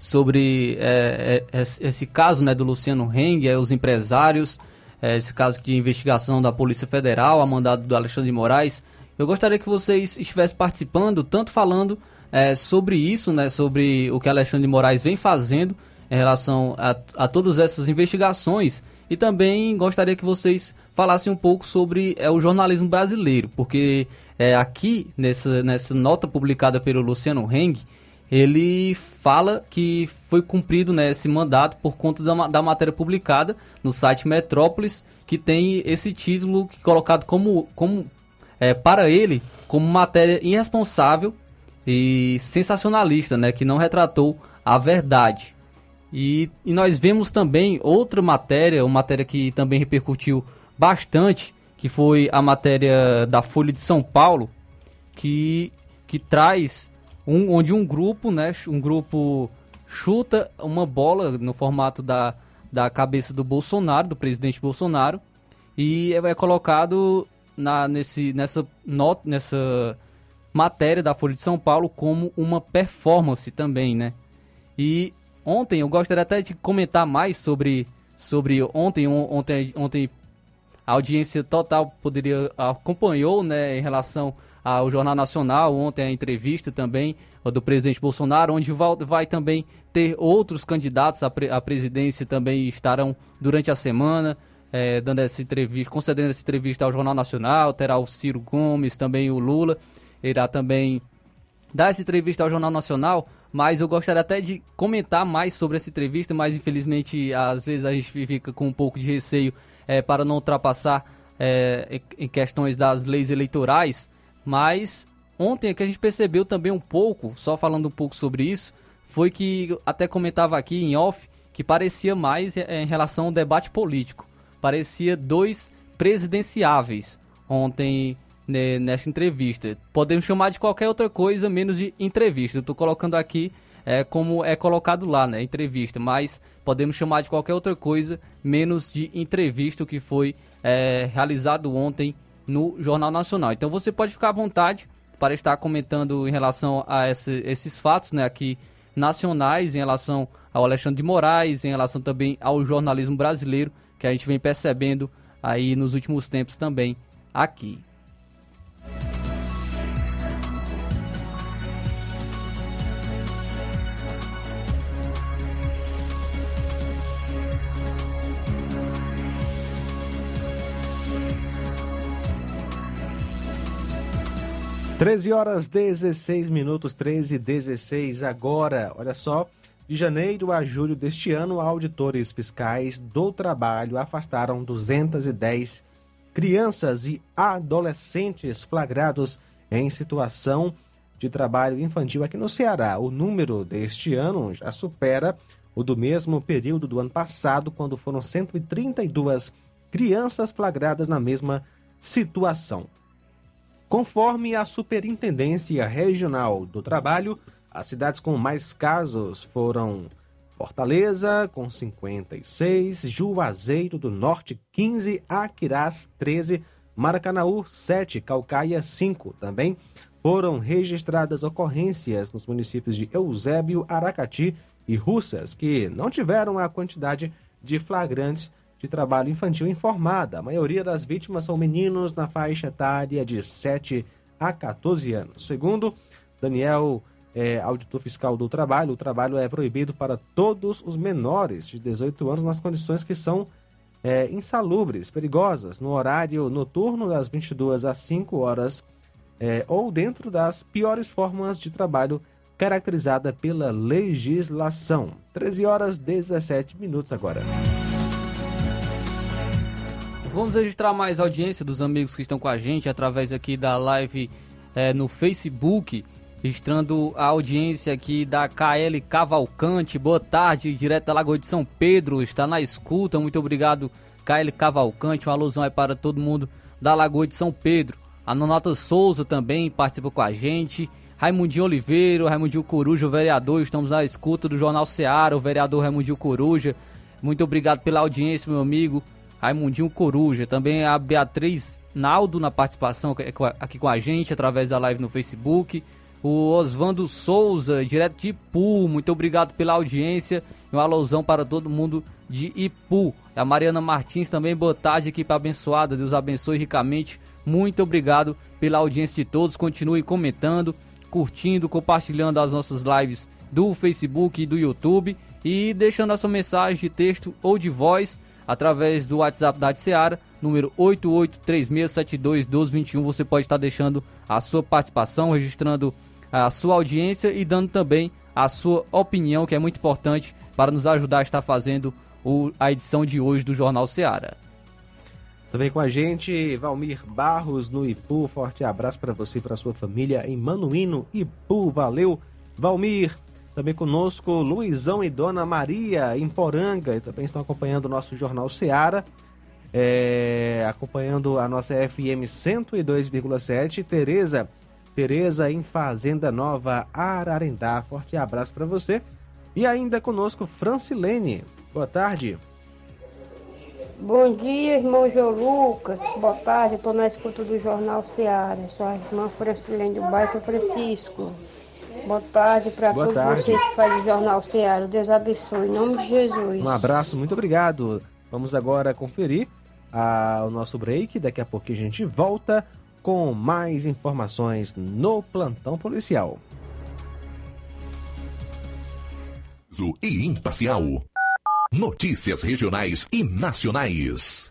sobre é, é, esse caso né, do Luciano Heng, é, os empresários, é, esse caso de investigação da Polícia Federal, a mandado do Alexandre de Moraes. Eu gostaria que vocês estivessem participando, tanto falando é, sobre isso, né, sobre o que Alexandre de Moraes vem fazendo em relação a, a todas essas investigações, e também gostaria que vocês falassem um pouco sobre é, o jornalismo brasileiro, porque é, aqui nessa, nessa nota publicada pelo Luciano Heng, ele fala que foi cumprido né, esse mandato por conta da, da matéria publicada no site Metrópolis, que tem esse título colocado como, como é, para ele como matéria irresponsável e sensacionalista, né, que não retratou a verdade. E, e nós vemos também outra matéria, uma matéria que também repercutiu bastante, que foi a matéria da Folha de São Paulo, que, que traz um, onde um grupo, né, um grupo chuta uma bola no formato da, da cabeça do Bolsonaro, do presidente Bolsonaro, e é colocado na, nesse, nessa, not, nessa matéria da Folha de São Paulo como uma performance também, né? E ontem eu gostaria até de comentar mais sobre, sobre ontem, ontem, ontem a audiência total poderia acompanhou, né, em relação ao Jornal Nacional, ontem a entrevista também do presidente Bolsonaro, onde vai, também ter outros candidatos à presidência também estarão durante a semana é, dando essa entrevista, concedendo essa entrevista ao Jornal Nacional, terá o Ciro Gomes, também o Lula, irá também dar essa entrevista ao Jornal Nacional, mas eu gostaria até de comentar mais sobre essa entrevista, mas infelizmente às vezes a gente fica com um pouco de receio é, para não ultrapassar é, em questões das leis eleitorais, mas ontem é que a gente percebeu também um pouco, só falando um pouco sobre isso, foi que até comentava aqui em off que parecia mais é, em relação ao debate político. Parecia dois presidenciáveis ontem né, nessa entrevista. Podemos chamar de qualquer outra coisa menos de entrevista. Tô colocando aqui é, como é colocado lá, né? Entrevista, mas podemos chamar de qualquer outra coisa menos de entrevista que foi é, realizado ontem no Jornal Nacional. Então você pode ficar à vontade para estar comentando em relação a esse, esses fatos, né? Aqui nacionais, em relação ao Alexandre de Moraes, em relação também ao jornalismo brasileiro, que a gente vem percebendo aí nos últimos tempos também aqui. 13 horas 16 minutos, 13 e 16 agora. Olha só, de janeiro a julho deste ano, auditores fiscais do trabalho afastaram 210 crianças e adolescentes flagrados em situação de trabalho infantil aqui no Ceará. O número deste ano já supera o do mesmo período do ano passado, quando foram 132 crianças flagradas na mesma situação. Conforme a Superintendência Regional do Trabalho, as cidades com mais casos foram Fortaleza, com 56, Juazeiro do Norte, 15, Aquirás, 13, Maracanaú, 7, Calcaia, 5. Também foram registradas ocorrências nos municípios de Eusébio, Aracati e Russas, que não tiveram a quantidade de flagrantes de trabalho infantil informada. A maioria das vítimas são meninos na faixa etária de 7 a 14 anos. Segundo Daniel, é, auditor fiscal do trabalho, o trabalho é proibido para todos os menores de 18 anos nas condições que são é, insalubres, perigosas, no horário noturno das 22 às 5 horas é, ou dentro das piores formas de trabalho caracterizada pela legislação. 13 horas 17 minutos agora. Vamos registrar mais audiência dos amigos que estão com a gente através aqui da live é, no Facebook. Registrando a audiência aqui da KL Cavalcante. Boa tarde, direto da Lagoa de São Pedro. Está na escuta. Muito obrigado, KL Cavalcante. Uma alusão aí para todo mundo da Lagoa de São Pedro. A Nonata Souza também participa com a gente. Raimundinho Oliveira, Raimundinho Coruja, o vereador. Estamos na escuta do Jornal Seara, o vereador Raimundinho Coruja. Muito obrigado pela audiência, meu amigo. Raimundinho Coruja, também a Beatriz Naldo na participação aqui com a gente através da live no Facebook. O Osvando Souza, direto de Ipu, muito obrigado pela audiência uma alusão para todo mundo de Ipu. A Mariana Martins também, boa tarde, equipe abençoada, Deus abençoe ricamente. Muito obrigado pela audiência de todos. Continue comentando, curtindo, compartilhando as nossas lives do Facebook e do YouTube e deixando a sua mensagem de texto ou de voz através do WhatsApp da Rádio Seara, número 8836721221. Você pode estar deixando a sua participação, registrando a sua audiência e dando também a sua opinião, que é muito importante para nos ajudar a estar fazendo o, a edição de hoje do Jornal Seara. Também com a gente, Valmir Barros no Ipu. Forte abraço para você e para sua família em Manuíno, Ipu. Valeu, Valmir. Também conosco Luizão e Dona Maria em Poranga, também estão acompanhando o nosso Jornal Seara, é, acompanhando a nossa FM 102,7. Tereza, Tereza em Fazenda Nova, Ararendá. Forte abraço para você. E ainda conosco Francilene. Boa tarde. Bom dia, irmão João Lucas. Boa tarde, estou na escuta do Jornal Seara. Sou a irmã Francilene do bairro Francisco. Boa tarde para todos tarde. vocês que fazem o Jornal Ceará. Deus abençoe. Em nome de Jesus. Um abraço, muito obrigado. Vamos agora conferir a, o nosso break. Daqui a pouco a gente volta com mais informações no plantão policial. E imparcial. Notícias regionais e nacionais.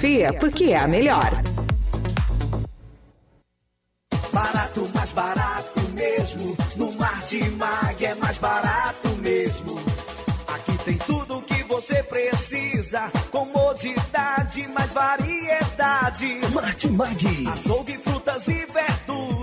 porque é a melhor. Barato, mais barato mesmo. No Martimag é mais barato mesmo. Aqui tem tudo o que você precisa. Comodidade, mais variedade. Martimag. Açougue, frutas e verduras.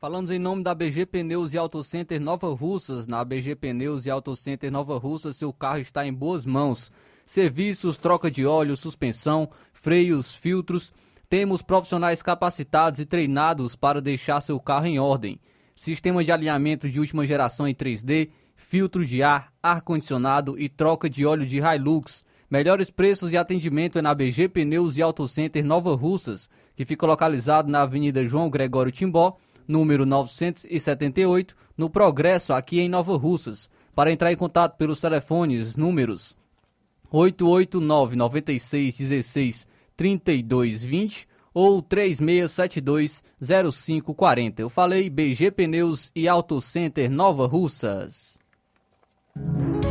Falamos em nome da BG Pneus e Auto Center Nova Russas. Na BG Pneus e Auto Center Nova Russas, seu carro está em boas mãos. Serviços, troca de óleo, suspensão, freios, filtros. Temos profissionais capacitados e treinados para deixar seu carro em ordem. Sistema de alinhamento de última geração em 3D, filtro de ar, ar-condicionado e troca de óleo de Hilux. Melhores preços e atendimento é na BG Pneus e Auto Center Nova Russas, que fica localizado na Avenida João Gregório Timbó, número 978, no Progresso, aqui em Nova Russas. Para entrar em contato pelos telefones, números 889 96 16 32 20 ou 3672 0540. Eu falei BG Pneus e Auto Center Nova Russas.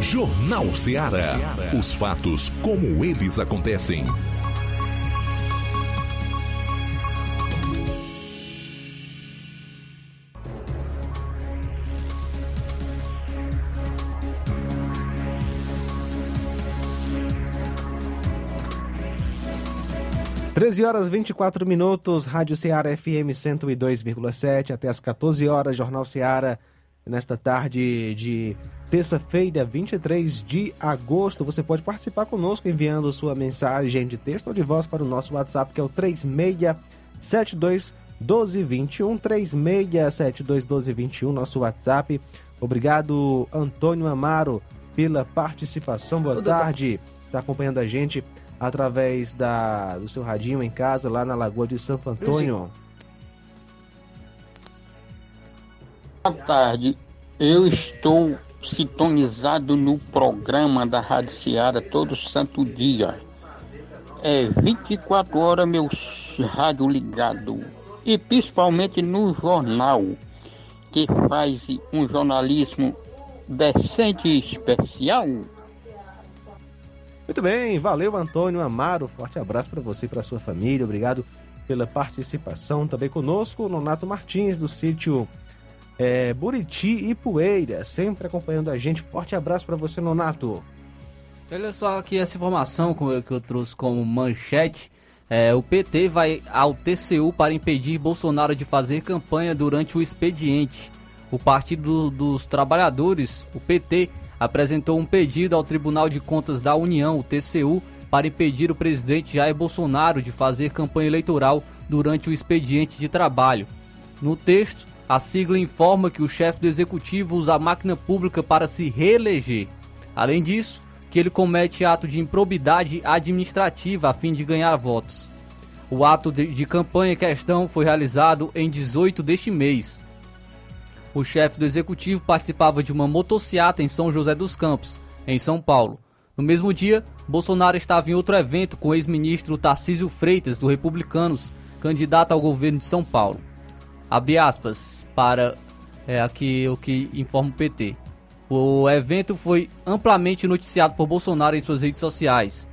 Jornal Ceará. Os fatos como eles acontecem. Treze horas 24 minutos, Rádio Ceará FM 102,7 até as 14 horas, Jornal Ceará nesta tarde de terça-feira, 23 de agosto. Você pode participar conosco enviando sua mensagem de texto ou de voz para o nosso WhatsApp, que é o 3672 1221 3672 1221, nosso WhatsApp. Obrigado, Antônio Amaro, pela participação. Boa tarde. Está acompanhando a gente através da, do seu radinho em casa, lá na Lagoa de Santo Antônio. Boa tarde, eu estou sintonizado no programa da Rádio Seara todo santo dia. É 24 horas meu rádio ligado e principalmente no jornal que faz um jornalismo decente e especial. Muito bem, valeu Antônio Amaro, forte abraço para você e para sua família, obrigado pela participação também conosco, o Nonato Martins do sítio é, Buriti e Poeira, sempre acompanhando a gente, forte abraço para você Nonato. Olha só aqui essa informação que eu trouxe como manchete, é, o PT vai ao TCU para impedir Bolsonaro de fazer campanha durante o expediente. O Partido dos Trabalhadores, o PT, apresentou um pedido ao Tribunal de Contas da União, o TCU, para impedir o presidente Jair Bolsonaro de fazer campanha eleitoral durante o expediente de trabalho. No texto, a sigla informa que o chefe do executivo usa a máquina pública para se reeleger. Além disso, que ele comete ato de improbidade administrativa a fim de ganhar votos. O ato de, campanha em questão foi realizado em 18 deste mês. O chefe do executivo participava de uma motociata em São José dos Campos, em São Paulo. No mesmo dia, Bolsonaro estava em outro evento com o ex-ministro Tarcísio Freitas, do Republicanos, candidato ao governo de São Paulo. Abre aspas para é, aqui o que informa o PT. O evento foi amplamente noticiado por Bolsonaro em suas redes sociais.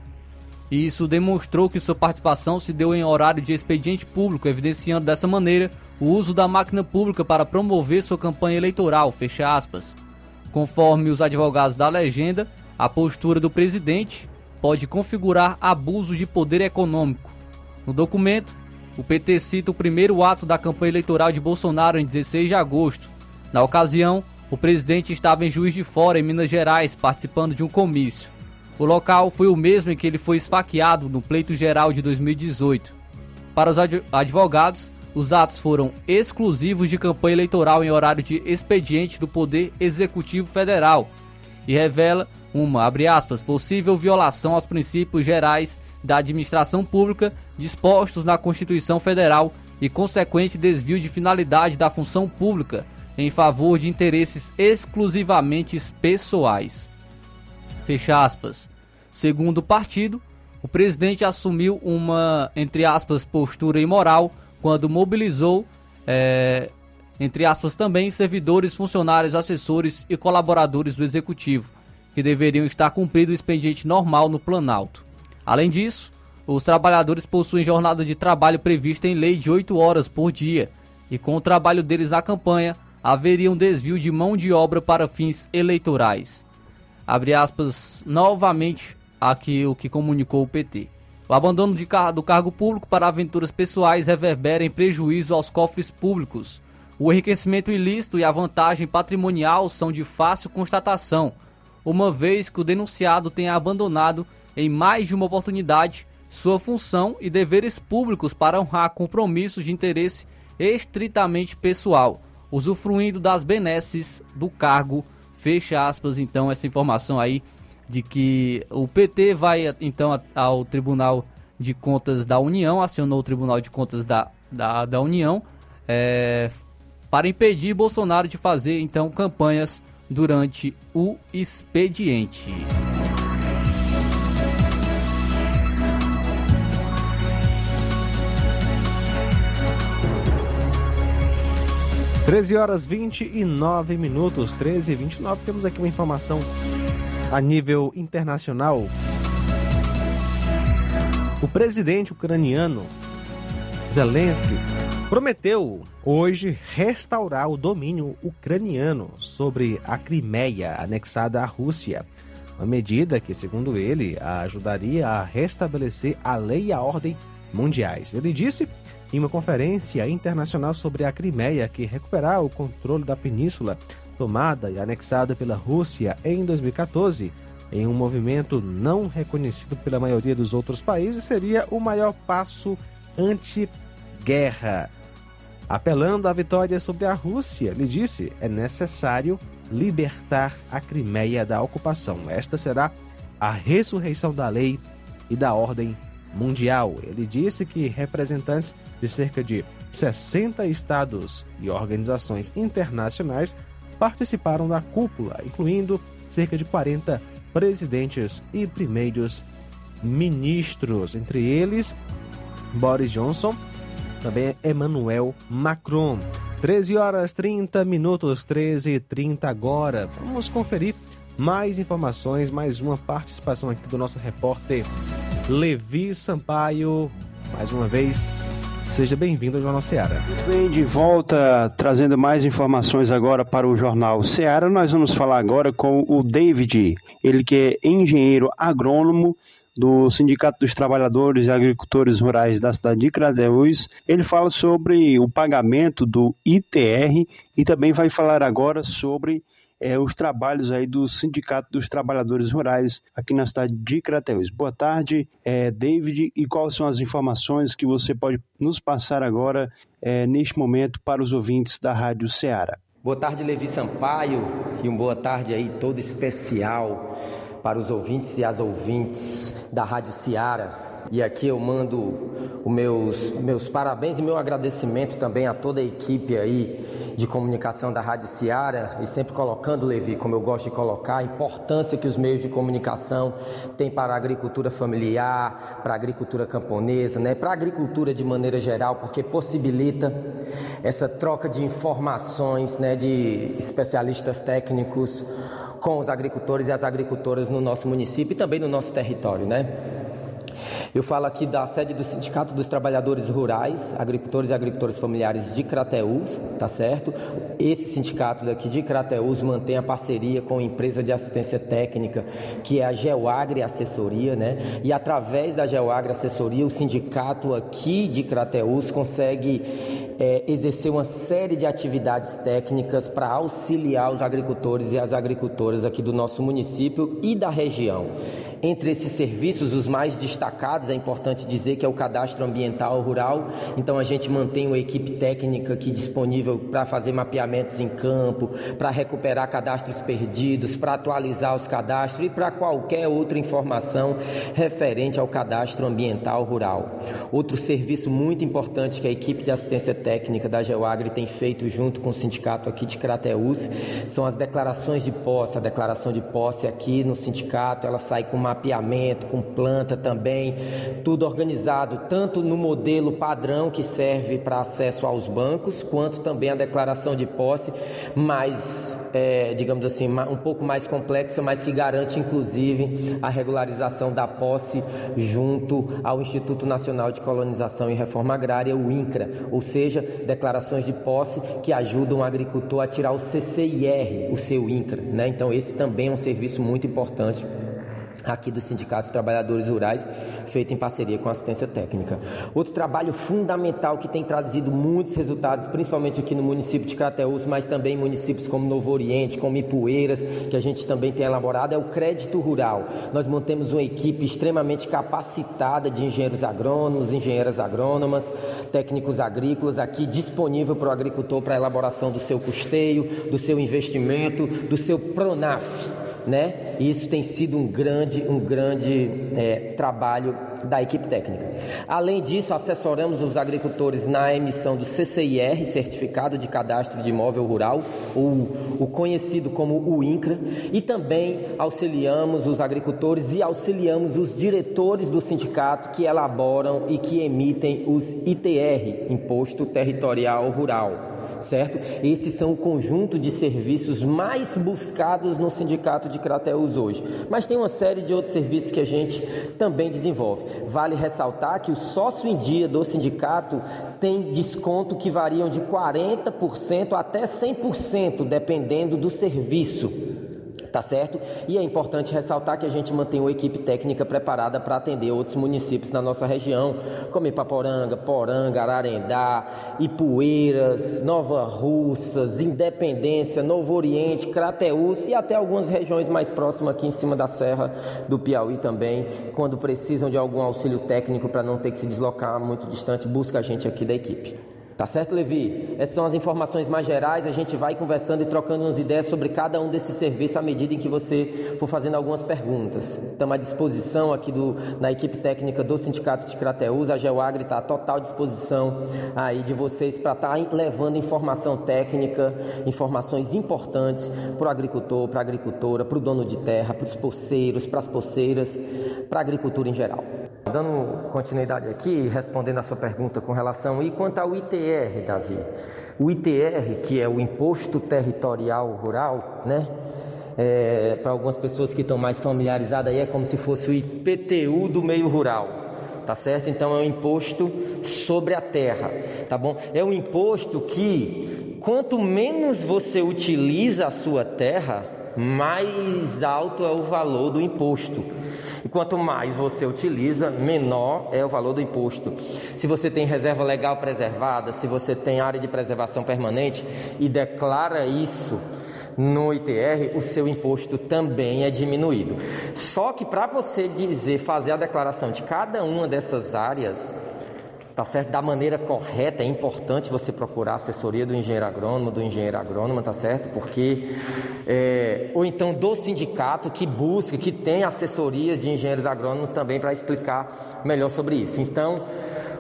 E isso demonstrou que sua participação se deu em horário de expediente público, evidenciando dessa maneira o uso da máquina pública para promover sua campanha eleitoral, fecha aspas. Conforme os advogados da legenda, a postura do presidente pode configurar abuso de poder econômico. No documento, o PT cita o primeiro ato da campanha eleitoral de Bolsonaro em 16 de agosto. Na ocasião, o presidente estava em Juiz de Fora, em Minas Gerais, participando de um comício. O local foi o mesmo em que ele foi esfaqueado no pleito geral de 2018. Para os advogados, os atos foram exclusivos de campanha eleitoral em horário de expediente do Poder Executivo Federal e revela uma, abre aspas, possível violação aos princípios gerais da administração pública dispostos na Constituição Federal e consequente desvio de finalidade da função pública em favor de interesses exclusivamente pessoais. Fecha aspas. Segundo o partido, o presidente assumiu uma, entre aspas, postura imoral quando mobilizou, é, entre aspas, também servidores, funcionários, assessores e colaboradores do executivo que deveriam estar cumprindo o expediente normal no Planalto. Além disso, os trabalhadores possuem jornada de trabalho prevista em lei de 8 horas por dia, e com o trabalho deles na campanha, haveria um desvio de mão de obra para fins eleitorais. Abre aspas novamente aqui o que comunicou o PT. O abandono car do cargo público para aventuras pessoais reverbera em prejuízo aos cofres públicos. O enriquecimento ilícito e a vantagem patrimonial são de fácil constatação, uma vez que o denunciado tenha abandonado em mais de uma oportunidade sua função e deveres públicos para honrar compromissos de interesse estritamente pessoal, usufruindo das benesses do cargo. Fecha aspas, então, essa informação aí de que o PT vai então ao Tribunal de Contas da União, acionou o Tribunal de Contas da, da, da União é, para impedir Bolsonaro de fazer então campanhas durante o expediente. Treze horas vinte e nove minutos, treze e vinte e nove. Temos aqui uma informação a nível internacional. O presidente ucraniano Zelensky prometeu hoje restaurar o domínio ucraniano sobre a Crimeia, anexada à Rússia. Uma medida que, segundo ele, ajudaria a restabelecer a lei e a ordem mundiais. Ele disse em uma conferência internacional sobre a Crimeia que recuperar o controle da península tomada e anexada pela Rússia em 2014 em um movimento não reconhecido pela maioria dos outros países seria o maior passo anti guerra. Apelando à vitória sobre a Rússia, ele disse: é necessário libertar a Crimeia da ocupação. Esta será a ressurreição da lei e da ordem mundial. Ele disse que representantes de cerca de 60 estados e organizações internacionais participaram da cúpula, incluindo cerca de 40 presidentes e primeiros ministros, entre eles Boris Johnson, também Emmanuel Macron. 13 horas 30 minutos, 13 e 30 agora. Vamos conferir mais informações, mais uma participação aqui do nosso repórter Levi Sampaio. Mais uma vez, seja bem-vindo ao Jornal Seara. Bem, de volta, trazendo mais informações agora para o Jornal Seara. Nós vamos falar agora com o David, ele que é engenheiro agrônomo do Sindicato dos Trabalhadores e Agricultores Rurais da cidade de Crateús. Ele fala sobre o pagamento do ITR e também vai falar agora sobre é, os trabalhos aí do Sindicato dos Trabalhadores Rurais aqui na cidade de Crateús. Boa tarde, é, David, e quais são as informações que você pode nos passar agora, é, neste momento, para os ouvintes da Rádio Ceará? Boa tarde, Levi Sampaio, e uma boa tarde aí todo especial para os ouvintes e as ouvintes da Rádio Ceará. E aqui eu mando os meus, meus parabéns e meu agradecimento também a toda a equipe aí de comunicação da Rádio Ceará e sempre colocando, Levi, como eu gosto de colocar, a importância que os meios de comunicação têm para a agricultura familiar, para a agricultura camponesa, né, para a agricultura de maneira geral, porque possibilita essa troca de informações né, de especialistas técnicos com os agricultores e as agricultoras no nosso município e também no nosso território, né? Eu falo aqui da sede do Sindicato dos Trabalhadores Rurais, Agricultores e Agricultores Familiares de Crateús, tá certo? Esse sindicato daqui de Crateús mantém a parceria com a empresa de assistência técnica, que é a Geoagri Assessoria, né? E através da Geoagri Assessoria, o sindicato aqui de Crateús consegue é, exercer uma série de atividades técnicas para auxiliar os agricultores e as agricultoras aqui do nosso município e da região. Entre esses serviços, os mais destacados, é importante dizer que é o cadastro ambiental rural. Então, a gente mantém uma equipe técnica aqui disponível para fazer mapeamentos em campo, para recuperar cadastros perdidos, para atualizar os cadastros e para qualquer outra informação referente ao cadastro ambiental rural. Outro serviço muito importante que a equipe de assistência técnica da Geoagri tem feito junto com o sindicato aqui de Crateús são as declarações de posse. A declaração de posse aqui no sindicato, ela sai com uma mapeamento, com planta também, tudo organizado, tanto no modelo padrão que serve para acesso aos bancos, quanto também a declaração de posse, mais, é, digamos assim, um pouco mais complexa, mas que garante inclusive a regularização da posse junto ao Instituto Nacional de Colonização e Reforma Agrária, o INCRA, ou seja, declarações de posse que ajudam o agricultor a tirar o CCIR, o seu INCRA. Né? Então, esse também é um serviço muito importante aqui dos sindicatos trabalhadores rurais, feito em parceria com a assistência técnica. Outro trabalho fundamental que tem trazido muitos resultados, principalmente aqui no município de Crateús, mas também em municípios como Novo Oriente, como Ipueiras, que a gente também tem elaborado, é o crédito rural. Nós mantemos uma equipe extremamente capacitada de engenheiros agrônomos, engenheiras agrônomas, técnicos agrícolas aqui disponível para o agricultor para a elaboração do seu custeio, do seu investimento, do seu Pronaf né? E isso tem sido um grande, um grande é, trabalho da equipe técnica. Além disso, assessoramos os agricultores na emissão do CCIR, Certificado de Cadastro de Imóvel Rural, ou o conhecido como o INCRA, e também auxiliamos os agricultores e auxiliamos os diretores do sindicato que elaboram e que emitem os ITR, Imposto Territorial Rural certo? Esses são o conjunto de serviços mais buscados no Sindicato de Crateus hoje. Mas tem uma série de outros serviços que a gente também desenvolve. Vale ressaltar que o sócio em dia do sindicato tem desconto que variam de 40% até 100%, dependendo do serviço tá certo? E é importante ressaltar que a gente mantém uma equipe técnica preparada para atender outros municípios na nossa região, como Ipaporanga, Poranga, Ararendá, Ipueiras, Nova Russas, Independência, Novo Oriente, Crateús e até algumas regiões mais próximas aqui em cima da Serra do Piauí também, quando precisam de algum auxílio técnico para não ter que se deslocar muito distante, busca a gente aqui da equipe. Tá certo, Levi? Essas são as informações mais gerais. A gente vai conversando e trocando umas ideias sobre cada um desses serviços à medida em que você for fazendo algumas perguntas. Estamos à disposição aqui do, na equipe técnica do Sindicato de Crateus. A Geoagri está à total disposição aí de vocês para estar tá levando informação técnica, informações importantes para o agricultor, para a agricultora, para o dono de terra, para os poceiros, para as poceiras, para a agricultura em geral. Dando continuidade aqui, respondendo a sua pergunta com relação e quanto ao ITR, Davi. O ITR, que é o Imposto Territorial Rural, né? É, para algumas pessoas que estão mais familiarizadas aí, é como se fosse o IPTU do meio rural, tá certo? Então é um imposto sobre a terra, tá bom? É um imposto que quanto menos você utiliza a sua terra, mais alto é o valor do imposto. E quanto mais você utiliza, menor é o valor do imposto. Se você tem reserva legal preservada, se você tem área de preservação permanente e declara isso no ITR, o seu imposto também é diminuído. Só que para você dizer, fazer a declaração de cada uma dessas áreas, tá certo? Da maneira correta, é importante você procurar a assessoria do engenheiro agrônomo, do engenheiro agrônomo, tá certo? Porque, é, ou então do sindicato que busca, que tem assessorias de engenheiros agrônomos também para explicar melhor sobre isso. Então,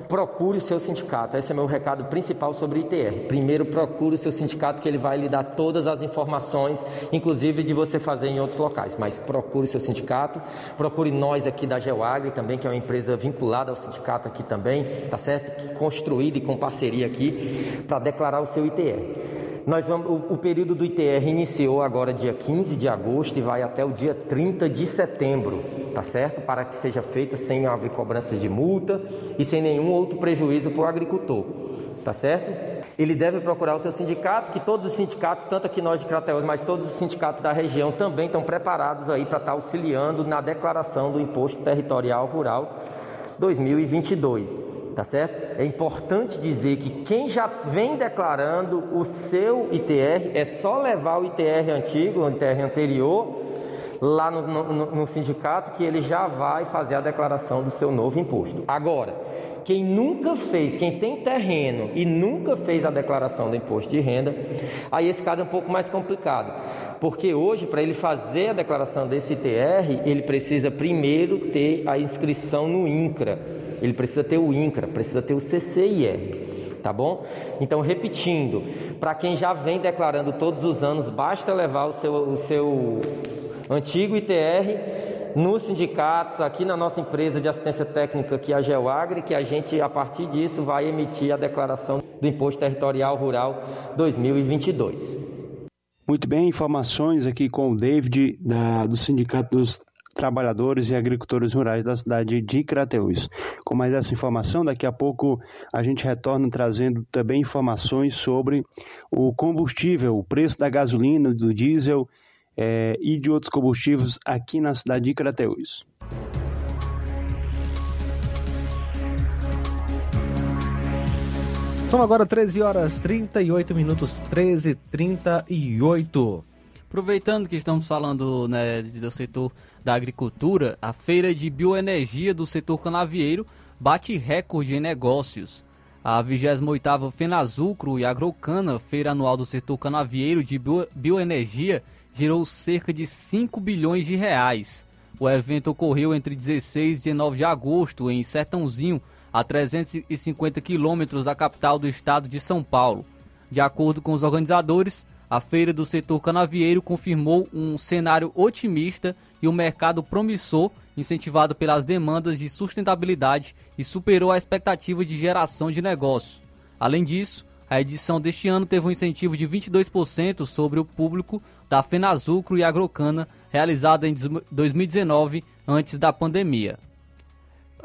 procure o seu sindicato. Esse é meu recado principal sobre o ITR. Primeiro, procure o seu sindicato, que ele vai lhe dar todas as informações, inclusive de você fazer em outros locais. Mas procure o seu sindicato, procure nós aqui da Geoagri também, que é uma empresa vinculada ao sindicato aqui também, tá certo? Construída e com parceria aqui, para declarar o seu ITR. Nós vamos, o, o, período do ITR iniciou agora dia 15 de agosto e vai até o dia 30 de setembro, tá certo? Para que seja feita sem haver cobrança de multa e sem nenhum outro prejuízo para o agricultor, tá certo? Ele deve procurar o seu sindicato, que todos os sindicatos, tanto aqui nós de Crateus, mas todos os sindicatos da região também estão preparados aí para estar auxiliando na declaração do Imposto Territorial Rural 2022 tá certo? É importante dizer que quem já vem declarando o seu ITR é só levar o ITR antigo, o ITR anterior, lá no, no, no sindicato, que ele já vai fazer a declaração do seu novo imposto. Agora, quem nunca fez, quem tem terreno e nunca fez a declaração do imposto de renda, aí esse caso é um pouco mais complicado, porque hoje para ele fazer a declaração desse ITR, ele precisa primeiro ter a inscrição no INCRA ele precisa ter o INCRA, precisa ter o CCIR, tá bom? Então, repetindo, para quem já vem declarando todos os anos, basta levar o seu, o seu antigo ITR nos sindicatos, aqui na nossa empresa de assistência técnica, que é a Geoagri, que a gente, a partir disso, vai emitir a declaração do Imposto Territorial Rural 2022. Muito bem, informações aqui com o David, da, do Sindicato dos trabalhadores e agricultores rurais da cidade de Crateús. Com mais essa informação, daqui a pouco a gente retorna trazendo também informações sobre o combustível, o preço da gasolina, do diesel é, e de outros combustíveis aqui na cidade de Crateús. São agora 13 horas 38 minutos, 13 e 38. Aproveitando que estamos falando né, do setor da agricultura, a feira de bioenergia do setor canavieiro bate recorde em negócios. A 28ª Fenazucro e Agrocana, feira anual do setor canavieiro de bio bioenergia, gerou cerca de 5 bilhões de reais. O evento ocorreu entre 16 e 19 de agosto em Sertãozinho, a 350 quilômetros da capital do estado de São Paulo. De acordo com os organizadores, a feira do setor canavieiro confirmou um cenário otimista e um mercado promissor, incentivado pelas demandas de sustentabilidade e superou a expectativa de geração de negócio. Além disso, a edição deste ano teve um incentivo de 22% sobre o público da Fenazucro e Agrocana, realizada em 2019, antes da pandemia.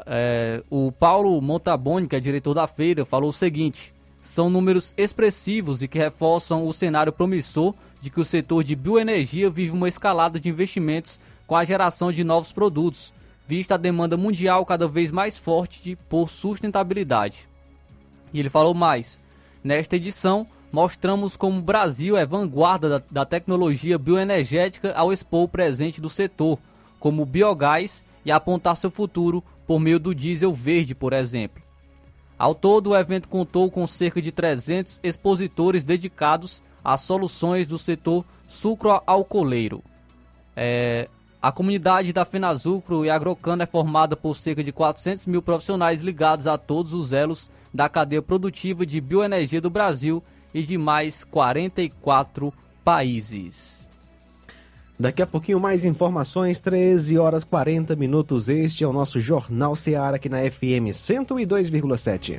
É, o Paulo Montaboni, que é diretor da feira, falou o seguinte: são números expressivos e que reforçam o cenário promissor de que o setor de bioenergia vive uma escalada de investimentos com a geração de novos produtos, vista a demanda mundial cada vez mais forte de, por sustentabilidade. E ele falou mais: nesta edição, mostramos como o Brasil é vanguarda da, da tecnologia bioenergética ao expor o presente do setor, como o biogás, e apontar seu futuro por meio do diesel verde, por exemplo. Ao todo, o evento contou com cerca de 300 expositores dedicados às soluções do setor sucroalcooleiro. É, a comunidade da Fenazucro e Agrocana é formada por cerca de 400 mil profissionais ligados a todos os elos da cadeia produtiva de bioenergia do Brasil e de mais 44 países. Daqui a pouquinho mais informações, 13 horas 40 minutos. Este é o nosso Jornal Seara aqui na FM 102,7.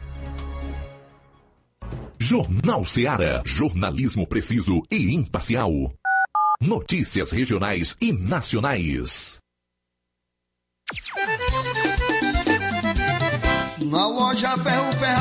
Jornal Seara. Jornalismo preciso e imparcial. Notícias regionais e nacionais. Na loja Ferro lá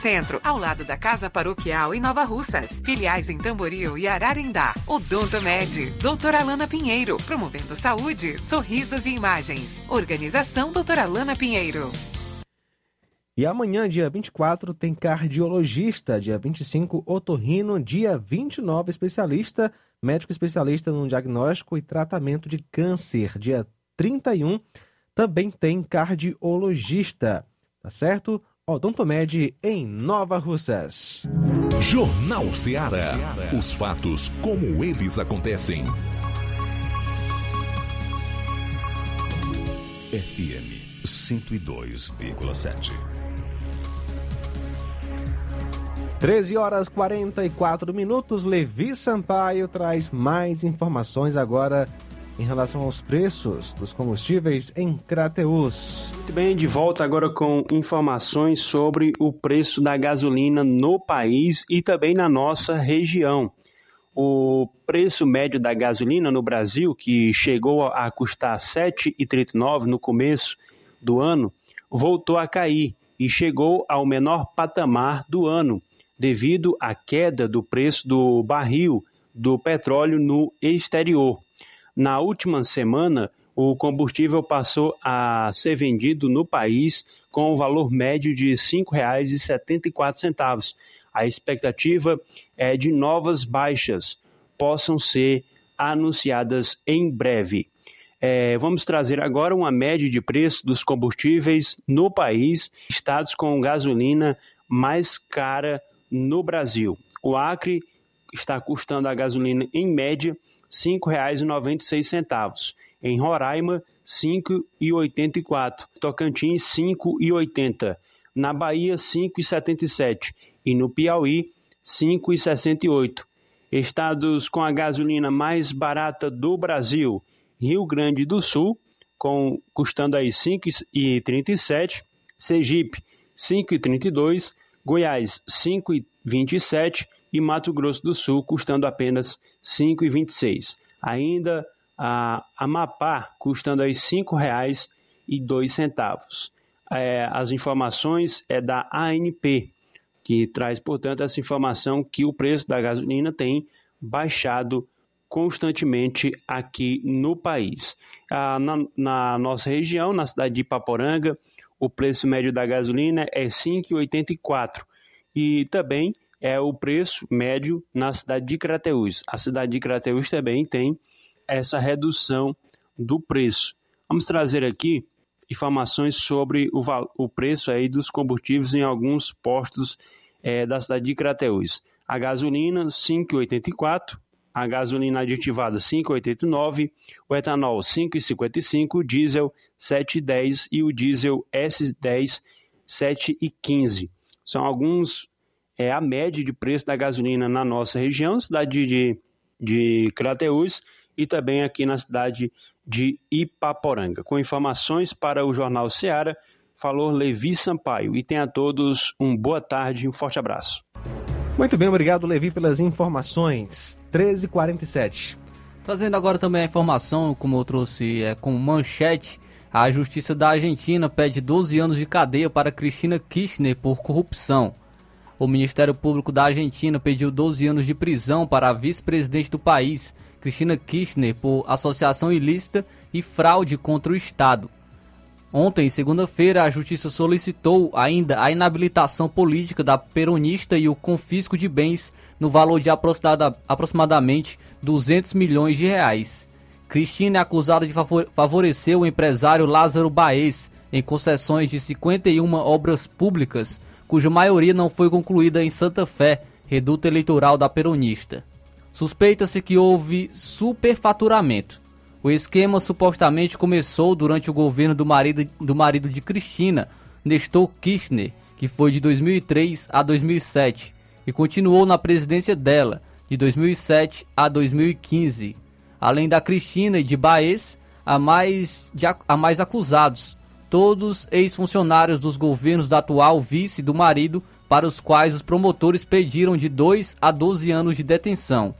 Centro, ao lado da Casa Paroquial em Nova Russas. Filiais em Tamboril e Ararindá. Odonto Med, doutora Alana Pinheiro, promovendo saúde, sorrisos e imagens. Organização doutora Alana Pinheiro. E amanhã, dia 24, tem cardiologista, dia 25, otorrino, dia 29, especialista, médico especialista no diagnóstico e tratamento de câncer, dia 31, também tem cardiologista, tá certo? Odontomed em Nova Russas. Jornal Ceará. Os fatos como eles acontecem. FM 102,7. 13 horas 44 minutos. Levi Sampaio traz mais informações agora em relação aos preços dos combustíveis em Crateus. Muito bem, de volta agora com informações sobre o preço da gasolina no país e também na nossa região. O preço médio da gasolina no Brasil, que chegou a custar R$ 7,39 no começo do ano, voltou a cair e chegou ao menor patamar do ano, devido à queda do preço do barril do petróleo no exterior. Na última semana, o combustível passou a ser vendido no país com o valor médio de R$ 5,74. A expectativa é de novas baixas possam ser anunciadas em breve. É, vamos trazer agora uma média de preço dos combustíveis no país, estados com gasolina mais cara no Brasil. O Acre está custando a gasolina em média R$ 5,96. Em Roraima, R$ 5,84. Tocantins, R$ 5,80. Na Bahia, R$ 5,77. E no Piauí, R$ 5,68. Estados com a gasolina mais barata do Brasil: Rio Grande do Sul, com, custando aí R$ 5,37. Sergipe, R$ 5,32. Goiás, R$ 5,27 e Mato Grosso do Sul custando apenas R$ 5,26. Ainda a Amapá custando aí R$ 5,02. É, as informações é da ANP, que traz, portanto, essa informação que o preço da gasolina tem baixado constantemente aqui no país. Ah, na, na, nossa região, na cidade de Ipaporanga, o preço médio da gasolina é R$ 5,84 e também é o preço médio na cidade de Crateús. A cidade de Crateús também tem essa redução do preço. Vamos trazer aqui informações sobre o, o preço aí dos combustíveis em alguns postos é, da cidade de Crateús. A gasolina 5,84, a gasolina aditivada 5,89, o etanol 5,55, o diesel 7,10 e o diesel S10 7,15. São alguns é a média de preço da gasolina na nossa região, cidade de, de Crateús, e também aqui na cidade de Ipaporanga. Com informações para o Jornal Seara, falou Levi Sampaio. E tenha a todos uma boa tarde e um forte abraço. Muito bem, obrigado, Levi, pelas informações. 13h47. Trazendo agora também a informação, como eu trouxe é, com manchete, a Justiça da Argentina pede 12 anos de cadeia para Cristina Kirchner por corrupção. O Ministério Público da Argentina pediu 12 anos de prisão para a vice-presidente do país, Cristina Kirchner, por associação ilícita e fraude contra o Estado. Ontem, segunda-feira, a Justiça solicitou ainda a inabilitação política da peronista e o confisco de bens no valor de aproximadamente 200 milhões de reais. Cristina é acusada de favorecer o empresário Lázaro Baez em concessões de 51 obras públicas cuja maioria não foi concluída em Santa Fé, reduto eleitoral da peronista. Suspeita-se que houve superfaturamento. O esquema supostamente começou durante o governo do marido, do marido de Cristina, Nestor Kirchner, que foi de 2003 a 2007, e continuou na presidência dela, de 2007 a 2015. Além da Cristina e de Baez, há mais, de, há mais acusados, todos ex-funcionários dos governos da atual vice do marido, para os quais os promotores pediram de 2 a 12 anos de detenção.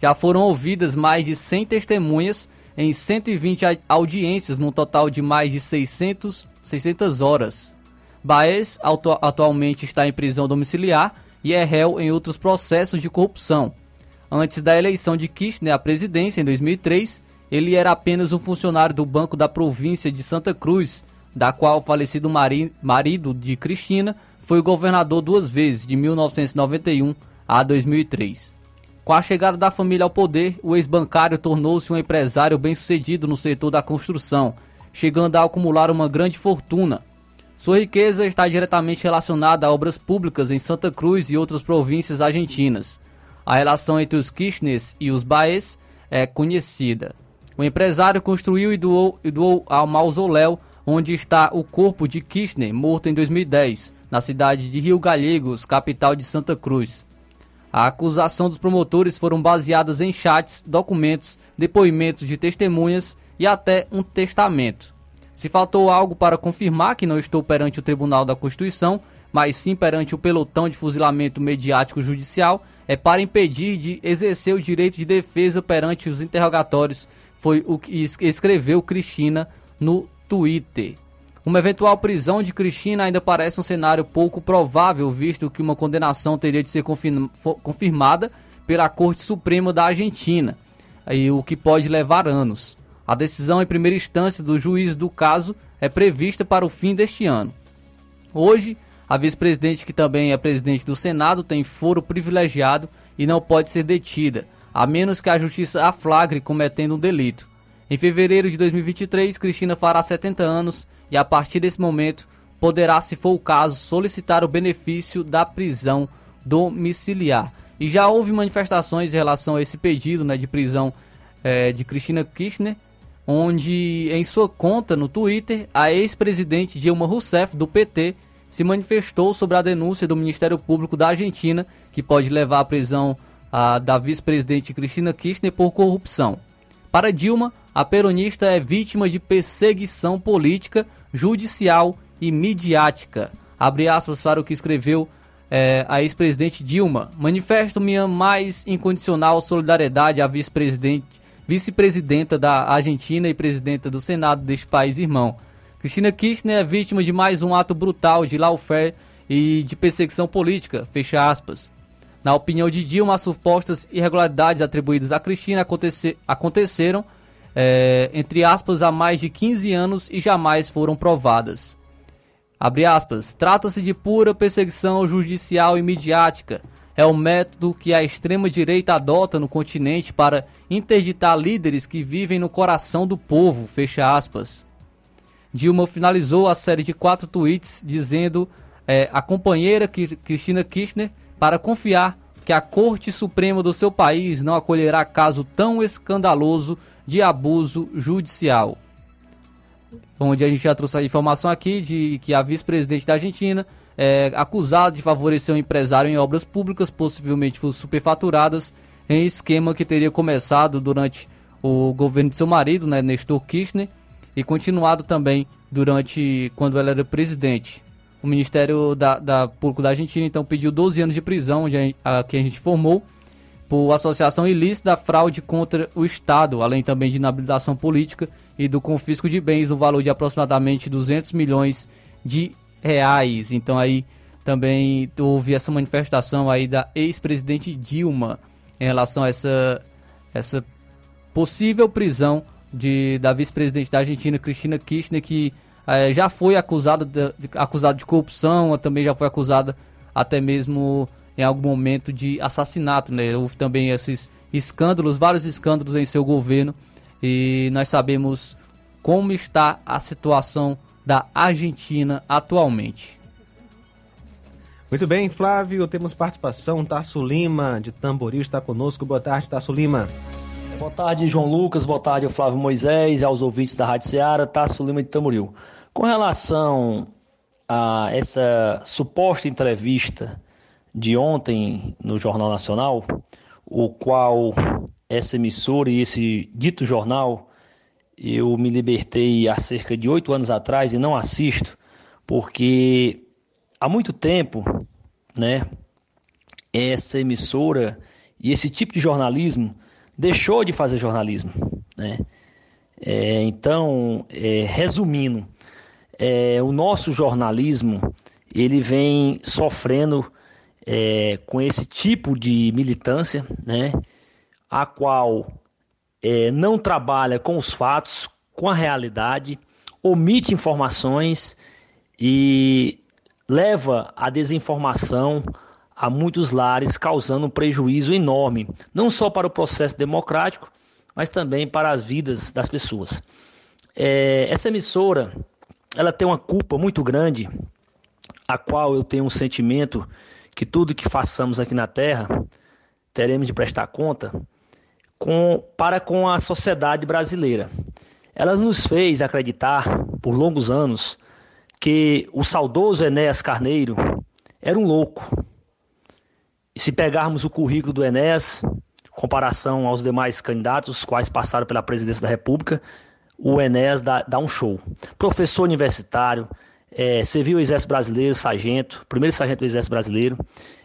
Já foram ouvidas mais de 100 testemunhas em 120 audiências, num total de mais de 600, 600 horas. Baez atu atualmente está em prisão domiciliar e é réu em outros processos de corrupção. Antes da eleição de Kirchner à presidência em 2003, ele era apenas um funcionário do Banco da Província de Santa Cruz, da qual o falecido mari marido de Cristina foi governador duas vezes, de 1991 a 2003. Com a chegada da família ao poder, o ex-bancário tornou-se um empresário bem-sucedido no setor da construção, chegando a acumular uma grande fortuna. Sua riqueza está diretamente relacionada a obras públicas em Santa Cruz e outras províncias argentinas. A relação entre os Kirchners e os Baez é conhecida. O empresário construiu e doou, e doou ao mausoléu onde está o corpo de Kirchner, morto em 2010, na cidade de Rio Gallegos, capital de Santa Cruz. A acusação dos promotores foram baseadas em chats, documentos, depoimentos de testemunhas e até um testamento. Se faltou algo para confirmar que não estou perante o Tribunal da Constituição, mas sim perante o pelotão de fuzilamento mediático judicial, é para impedir de exercer o direito de defesa perante os interrogatórios foi o que escreveu Cristina no Twitter. Uma eventual prisão de Cristina ainda parece um cenário pouco provável, visto que uma condenação teria de ser confirmada pela Corte Suprema da Argentina, o que pode levar anos. A decisão em primeira instância do juiz do caso é prevista para o fim deste ano. Hoje, a vice-presidente, que também é presidente do Senado, tem foro privilegiado e não pode ser detida, a menos que a justiça a flagre cometendo um delito. Em fevereiro de 2023, Cristina fará 70 anos e a partir desse momento poderá, se for o caso, solicitar o benefício da prisão domiciliar. E já houve manifestações em relação a esse pedido né, de prisão é, de Cristina Kirchner, onde em sua conta no Twitter, a ex-presidente Dilma Rousseff, do PT, se manifestou sobre a denúncia do Ministério Público da Argentina, que pode levar à prisão a, da vice-presidente Cristina Kirchner por corrupção. Para Dilma, a peronista é vítima de perseguição política, judicial e midiática. Abre aspas para o que escreveu é, a ex-presidente Dilma. Manifesto minha mais incondicional solidariedade à vice-presidente, vice-presidenta da Argentina e presidenta do Senado deste país irmão. Cristina Kirchner é vítima de mais um ato brutal de lawfare e de perseguição política. Fecha aspas. Na opinião de Dilma, as supostas irregularidades atribuídas a Cristina acontecer, aconteceram, é, entre aspas, há mais de 15 anos e jamais foram provadas. Abre aspas. Trata-se de pura perseguição judicial e midiática. É o método que a extrema-direita adota no continente para interditar líderes que vivem no coração do povo. Fecha aspas. Dilma finalizou a série de quatro tweets dizendo é, a companheira Cristina Kirchner para confiar que a Corte Suprema do seu país não acolherá caso tão escandaloso de abuso judicial onde a gente já trouxe a informação aqui de que a vice-presidente da Argentina é acusada de favorecer um empresário em obras públicas, possivelmente superfaturadas, em esquema que teria começado durante o governo de seu marido, né, Nestor Kirchner, e continuado também durante quando ela era presidente. O Ministério da, da Público da Argentina então pediu 12 anos de prisão, onde a, a, a gente formou, por associação ilícita, fraude contra o Estado, além também de inabilitação política e do confisco de bens no valor de aproximadamente 200 milhões de reais. Então aí também houve essa manifestação aí da ex-presidente Dilma em relação a essa, essa possível prisão de, da vice-presidente da Argentina, Cristina Kirchner, que eh, já foi acusada de, acusada de corrupção, também já foi acusada até mesmo em algum momento de assassinato, né? Houve também esses escândalos, vários escândalos em seu governo e nós sabemos como está a situação da Argentina atualmente. Muito bem, Flávio, temos participação. Tasso Lima, de Tamboril, está conosco. Boa tarde, Tasso Lima. Boa tarde, João Lucas. Boa tarde, Flávio Moisés, aos ouvintes da Rádio Ceará, Tasso Lima de Tamboril. Com relação a essa suposta entrevista de ontem no Jornal Nacional, o qual essa emissora e esse dito jornal eu me libertei há cerca de oito anos atrás e não assisto, porque há muito tempo, né, essa emissora e esse tipo de jornalismo deixou de fazer jornalismo, né? É, então, é, resumindo, é, o nosso jornalismo ele vem sofrendo é, com esse tipo de militância, né, a qual é, não trabalha com os fatos, com a realidade, omite informações e leva a desinformação a muitos lares, causando um prejuízo enorme, não só para o processo democrático, mas também para as vidas das pessoas. É, essa emissora, ela tem uma culpa muito grande, a qual eu tenho um sentimento que tudo que façamos aqui na Terra teremos de prestar conta com, para com a sociedade brasileira. Ela nos fez acreditar por longos anos que o saudoso Enéas Carneiro era um louco. Se pegarmos o currículo do Enéas, comparação aos demais candidatos, os quais passaram pela presidência da República, o Enéas dá, dá um show. Professor universitário, é, serviu o Exército Brasileiro, sargento, primeiro sargento do Exército Brasileiro,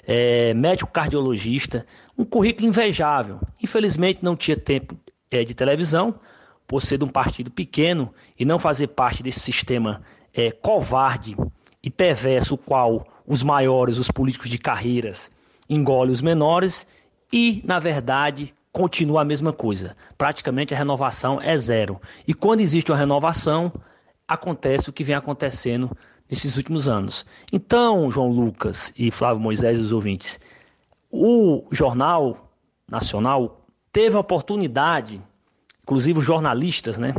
é, médico cardiologista, um currículo invejável. Infelizmente não tinha tempo é, de televisão, por ser de um partido pequeno e não fazer parte desse sistema é, covarde e perverso, o qual os maiores, os políticos de carreiras, engolem os menores e, na verdade, continua a mesma coisa. Praticamente a renovação é zero. E quando existe uma renovação, acontece o que vem acontecendo nesses últimos anos. Então, João Lucas e Flávio Moisés e os ouvintes, o Jornal Nacional teve a oportunidade, inclusive os jornalistas, né,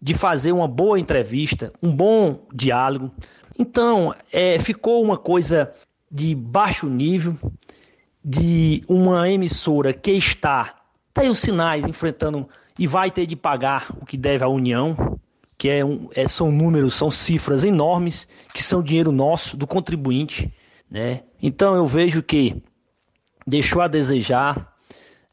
de fazer uma boa entrevista, um bom diálogo. Então, é, ficou uma coisa de baixo nível, de uma emissora que está, tá aí os sinais, enfrentando e vai ter de pagar o que deve à União, que é um, é, são números, são cifras enormes, que são dinheiro nosso, do contribuinte. Né? Então eu vejo que deixou a desejar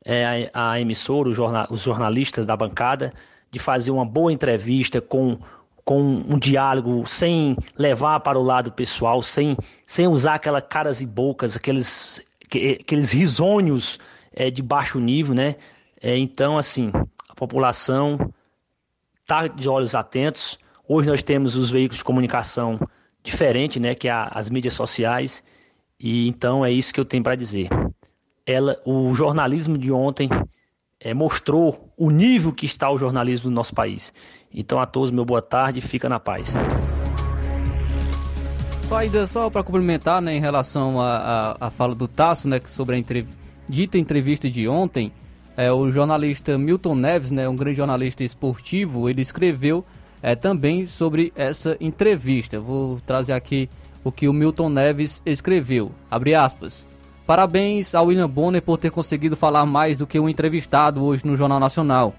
é, a, a, emissora, jornal, os jornalistas da bancada, de fazer uma boa entrevista com com um diálogo sem levar para o lado pessoal, sem, sem usar aquelas caras e bocas, aqueles aqueles risonhos é, de baixo nível, né? É, então, assim, a população está de olhos atentos. Hoje nós temos os veículos de comunicação diferente, né? Que é as mídias sociais. E então é isso que eu tenho para dizer. Ela, o jornalismo de ontem é, mostrou o nível que está o jornalismo do nosso país. Então a todos meu boa tarde, fica na paz. Só ainda só para complementar, né, em relação à fala do Tasso, né, sobre a entrev dita entrevista de ontem, é, o jornalista Milton Neves, né, um grande jornalista esportivo, ele escreveu é, também sobre essa entrevista. Vou trazer aqui o que o Milton Neves escreveu. Abre aspas. Parabéns ao William Bonner por ter conseguido falar mais do que um entrevistado hoje no Jornal Nacional.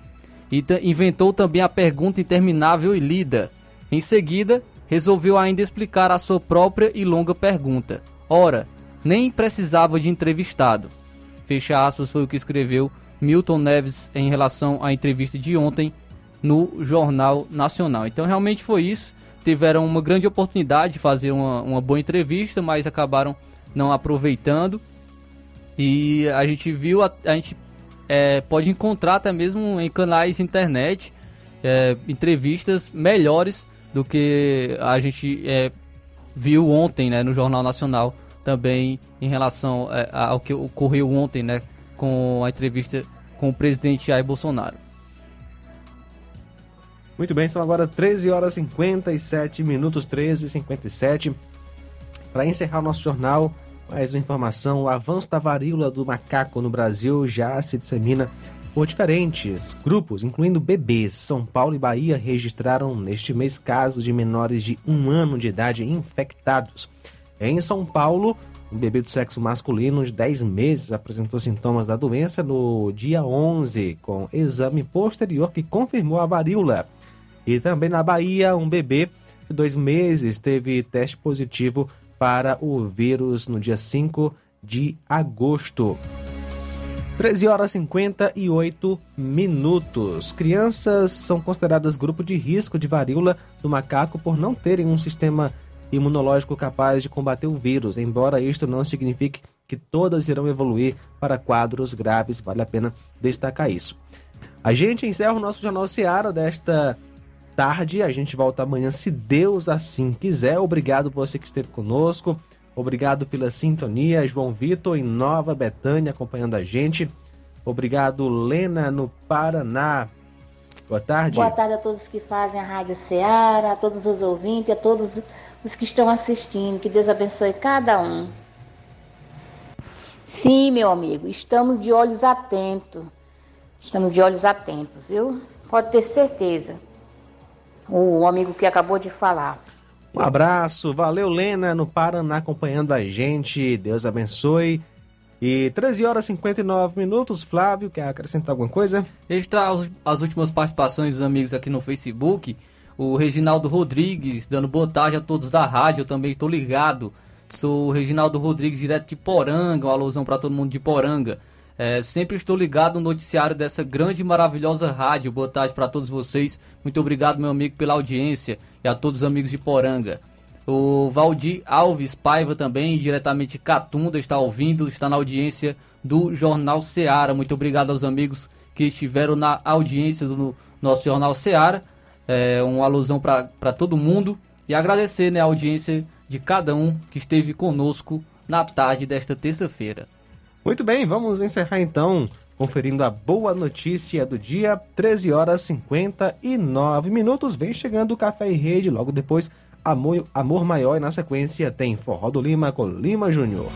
E inventou também a pergunta interminável e lida. Em seguida, resolveu ainda explicar a sua própria e longa pergunta. Ora, nem precisava de entrevistado. Fecha aspas foi o que escreveu Milton Neves em relação à entrevista de ontem no Jornal Nacional. Então realmente foi isso. Tiveram uma grande oportunidade de fazer uma, uma boa entrevista, mas acabaram não aproveitando. E a gente viu, a, a gente é, pode encontrar até mesmo em canais internet é, entrevistas melhores do que a gente é, viu ontem né, no Jornal Nacional também em relação é, ao que ocorreu ontem né, com a entrevista com o presidente Jair Bolsonaro. Muito bem, são agora 13 horas e 57 minutos, 13 e 57. Para encerrar o nosso jornal, mais uma informação: o avanço da varíola do macaco no Brasil já se dissemina por diferentes grupos, incluindo bebês. São Paulo e Bahia registraram neste mês casos de menores de um ano de idade infectados. Em São Paulo, um bebê do sexo masculino de 10 meses apresentou sintomas da doença no dia 11, com exame posterior que confirmou a varíola. E também na Bahia, um bebê de 2 meses teve teste positivo para o vírus no dia 5 de agosto. 13 horas e 58 minutos. Crianças são consideradas grupo de risco de varíola do macaco por não terem um sistema imunológico capaz de combater o vírus, embora isto não signifique que todas irão evoluir para quadros graves, vale a pena destacar isso. A gente encerra o nosso Jornal Seara desta tarde, a gente volta amanhã, se Deus assim quiser. Obrigado você que esteve conosco. Obrigado pela sintonia. João Vitor em Nova Betânia acompanhando a gente. Obrigado, Lena, no Paraná. Boa tarde. Boa tarde a todos que fazem a Rádio Ceará, a todos os ouvintes, a todos os que estão assistindo. Que Deus abençoe cada um. Sim, meu amigo, estamos de olhos atentos. Estamos de olhos atentos, viu? Pode ter certeza. O amigo que acabou de falar. Um abraço, valeu Lena no Paraná acompanhando a gente, Deus abençoe. E 13 horas e 59 minutos, Flávio, quer acrescentar alguma coisa? Registrar as últimas participações dos amigos aqui no Facebook. O Reginaldo Rodrigues dando boa tarde a todos da rádio, eu também estou ligado. Sou o Reginaldo Rodrigues, direto de Poranga, uma alusão para todo mundo de Poranga. É, sempre estou ligado no noticiário dessa grande e maravilhosa rádio. Boa tarde para todos vocês. Muito obrigado, meu amigo, pela audiência e a todos os amigos de Poranga. O Valdir Alves Paiva também, diretamente de Catunda, está ouvindo, está na audiência do Jornal Seara. Muito obrigado aos amigos que estiveram na audiência do nosso Jornal Seara. É uma alusão para todo mundo. E agradecer né, a audiência de cada um que esteve conosco na tarde desta terça-feira. Muito bem, vamos encerrar então conferindo a boa notícia do dia, 13 horas 59 minutos. Vem chegando o Café e Rede, logo depois Amor, Amor Maior e na sequência tem Forró do Lima com Lima Júnior.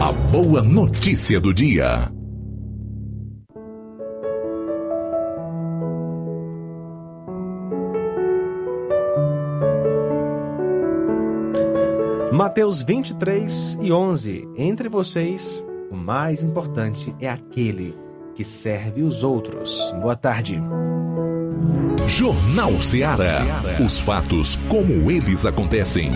A boa notícia do dia. Mateus 23 e 11. Entre vocês, o mais importante é aquele que serve os outros. Boa tarde. Jornal Ceará. Os fatos como eles acontecem.